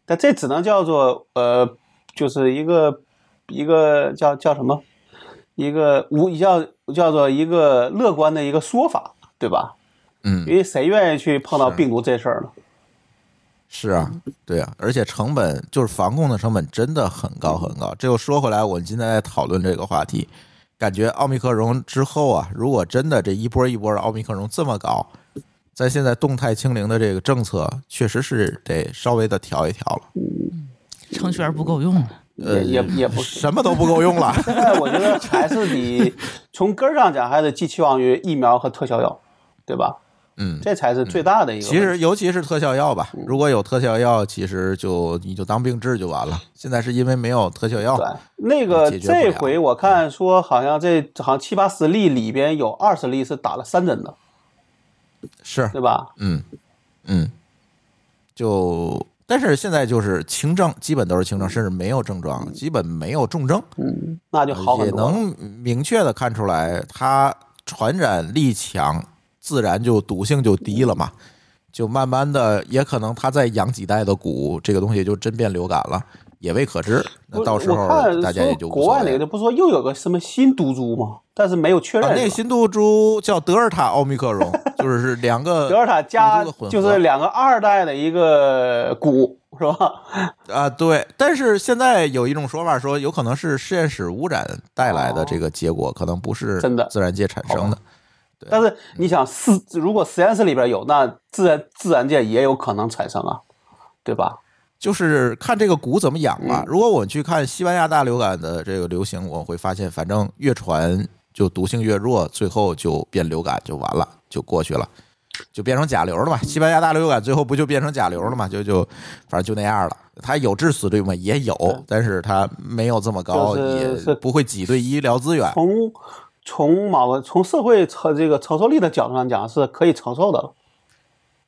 但这只能叫做呃，就是一个一个叫叫什么，一个无叫叫做一个乐观的一个说法，对吧？嗯因，为谁愿意去碰到病毒这事儿呢？是啊，对啊，而且成本就是防控的成本真的很高很高。这又说回来，我们今天在讨论这个话题，感觉奥密克戎之后啊，如果真的这一波一波的奥密克戎这么高，咱现在动态清零的这个政策，确实是得稍微的调一调了。程序员不够用了。呃，也也也不是。什么都不够用了。现在我觉得还是你从根儿上讲，还得寄期望于疫苗和特效药，对吧？嗯，这才是最大的一个。其实尤其是特效药吧，如果有特效药，其实就你就当病治就完了。现在是因为没有特效药，对，那个这回我看说好像这好像七八十例里边有二十例是打了三针的，是对吧？嗯，嗯，就但是现在就是轻症，基本都是轻症，甚至没有症状，基本没有重症，嗯，那就好也很多了。能明确的看出来，它传染力强，自然就毒性就低了嘛。就慢慢的，也可能他再养几代的蛊，这个东西就真变流感了，也未可知。那到时候大家也就国外那个不是说又有个什么新毒株吗？但是没有确认啊，那个新毒株叫德尔塔奥密克戎，就是是两个德尔塔加就是两个二代的一个蛊是吧？啊，对。但是现在有一种说法说，有可能是实验室污染带来的这个结果，可能不是真的自然界产生的。但是你想实如果实验室里边有，那自然自然界也有可能产生啊，对吧？就是看这个股怎么养嗯吧。如果我们去看西班牙大流感的这个流行，我会发现，反正越传就毒性越弱，最后就变流感就完了，就过去了，就变成甲流了嘛。西班牙大流感最后不就变成甲流了嘛？就就反正就那样了。它有致死率吗？也有，但是它没有这么高，也不会挤兑医疗资源。从从某个从社会承这个承受力的角度上讲，是可以承受的了。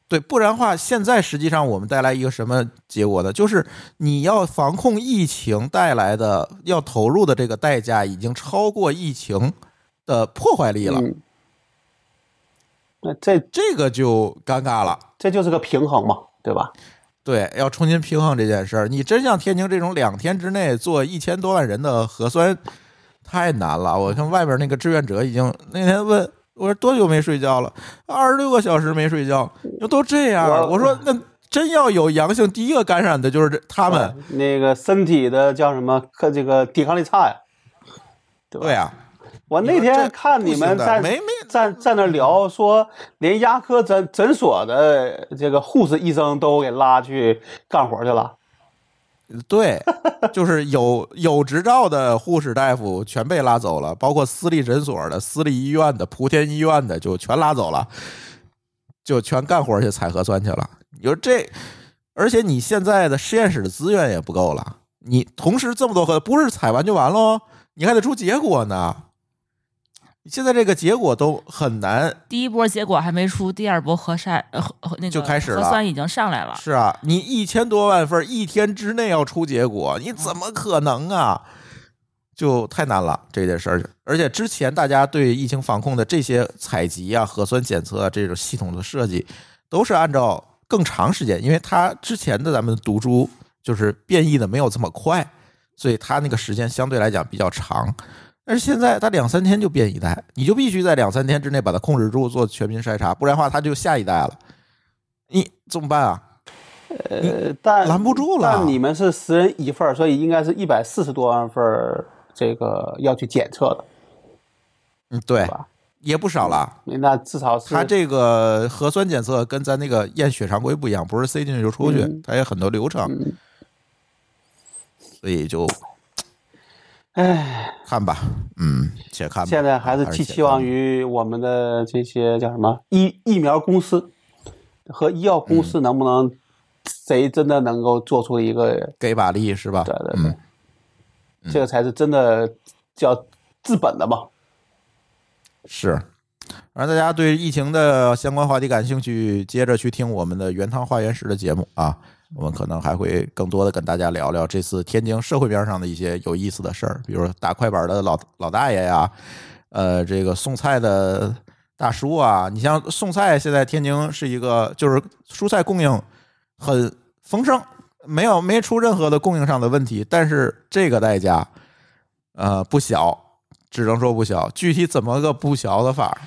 对，不然的话，现在实际上我们带来一个什么结果呢？就是你要防控疫情带来的要投入的这个代价，已经超过疫情的破坏力了，嗯，那这这个就尴尬了。这就是个平衡嘛，对吧？对，要重新平衡这件事儿。你真像天津这种两天之内做一千多万人的核酸，太难了。我看外边那个志愿者已经那天问我说多久没睡觉了？二十六个小时没睡觉，就都这样。我我说那真要有阳性，第一个感染的就是这他们。那个身体的叫什么？可这个抵抗力差呀，对吧？对啊，我那天看你们在没没在在那聊说，连牙科诊诊所的这个护士医生都给拉去干活去了。对，就是有有执照的护士大夫全被拉走了，包括私立诊所的、私立医院的、莆田医院的就全拉走了，就全干活去采核酸去了。你说这，而且你现在的实验室的资源也不够了，你同时这么多核，不是采完就完喽，你还得出结果呢。你现在这个结果都很难第一波结果还没出，第二波核筛呃核核那个就开始了核酸已经上来了。是啊，你一千多万份，一天之内要出结果，你怎么可能啊？就太难了这件事儿。而且之前大家对疫情防控的这些采集啊、核酸检测啊这种系统的设计，都是按照更长时间，因为它之前的咱们毒株就是变异的没有这么快，所以它那个时间相对来讲比较长。但是现在它两三天就变一代，你就必须在两三天之内把它控制住，做全民筛查，不然的话它就下一代了。你怎么办啊？呃，但拦不住了但你们是十人一份儿，所以应该是一百四十多万份儿这个要去检测的，嗯，对，也不少了。那至少是它这个核酸检测跟咱那个验血常规不一样，不是塞进去就出去嗯，它有很多流程，嗯所以就唉，看吧，嗯，且看吧。现在还是寄期望于我们的这些叫什么疫疫苗公司，和医药公司能不能谁真的能够做出一个给把力是吧？对对对，嗯，这个才是真的叫治本的嘛。是。反正大家对疫情的相关话题感兴趣，接着去听我们的原汤化原食的节目啊。我们可能还会更多的跟大家聊聊这次天津社会边上的一些有意思的事儿，比如打快板的老老大爷呀，呃，这个送菜的大叔啊。你像送菜，现在天津是一个就是蔬菜供应很丰盛，没有没出任何的供应上的问题，但是这个代价呃不小，只能说不小。具体怎么个不小的法儿？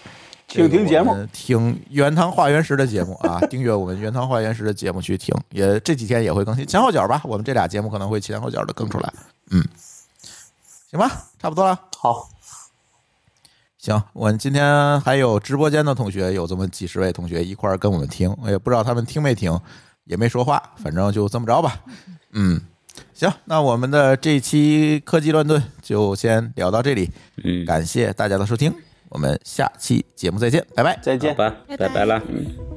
听听节目，听原汤化原食的节目啊，订阅我们原汤化原食的节目去听，也这几天也会更新前后脚吧。我们这俩节目可能会前后脚的更出来，嗯，行吧，差不多了。好，行，我们今天还有直播间的同学，有这么几十位同学一块儿跟我们听，我也不知道他们听没听，也没说话，反正就这么着吧。嗯，行，那我们的这期科技乱炖就先聊到这里，嗯，感谢大家的收听。我们下期节目再见，拜拜，再见，吧，拜拜。了，嗯。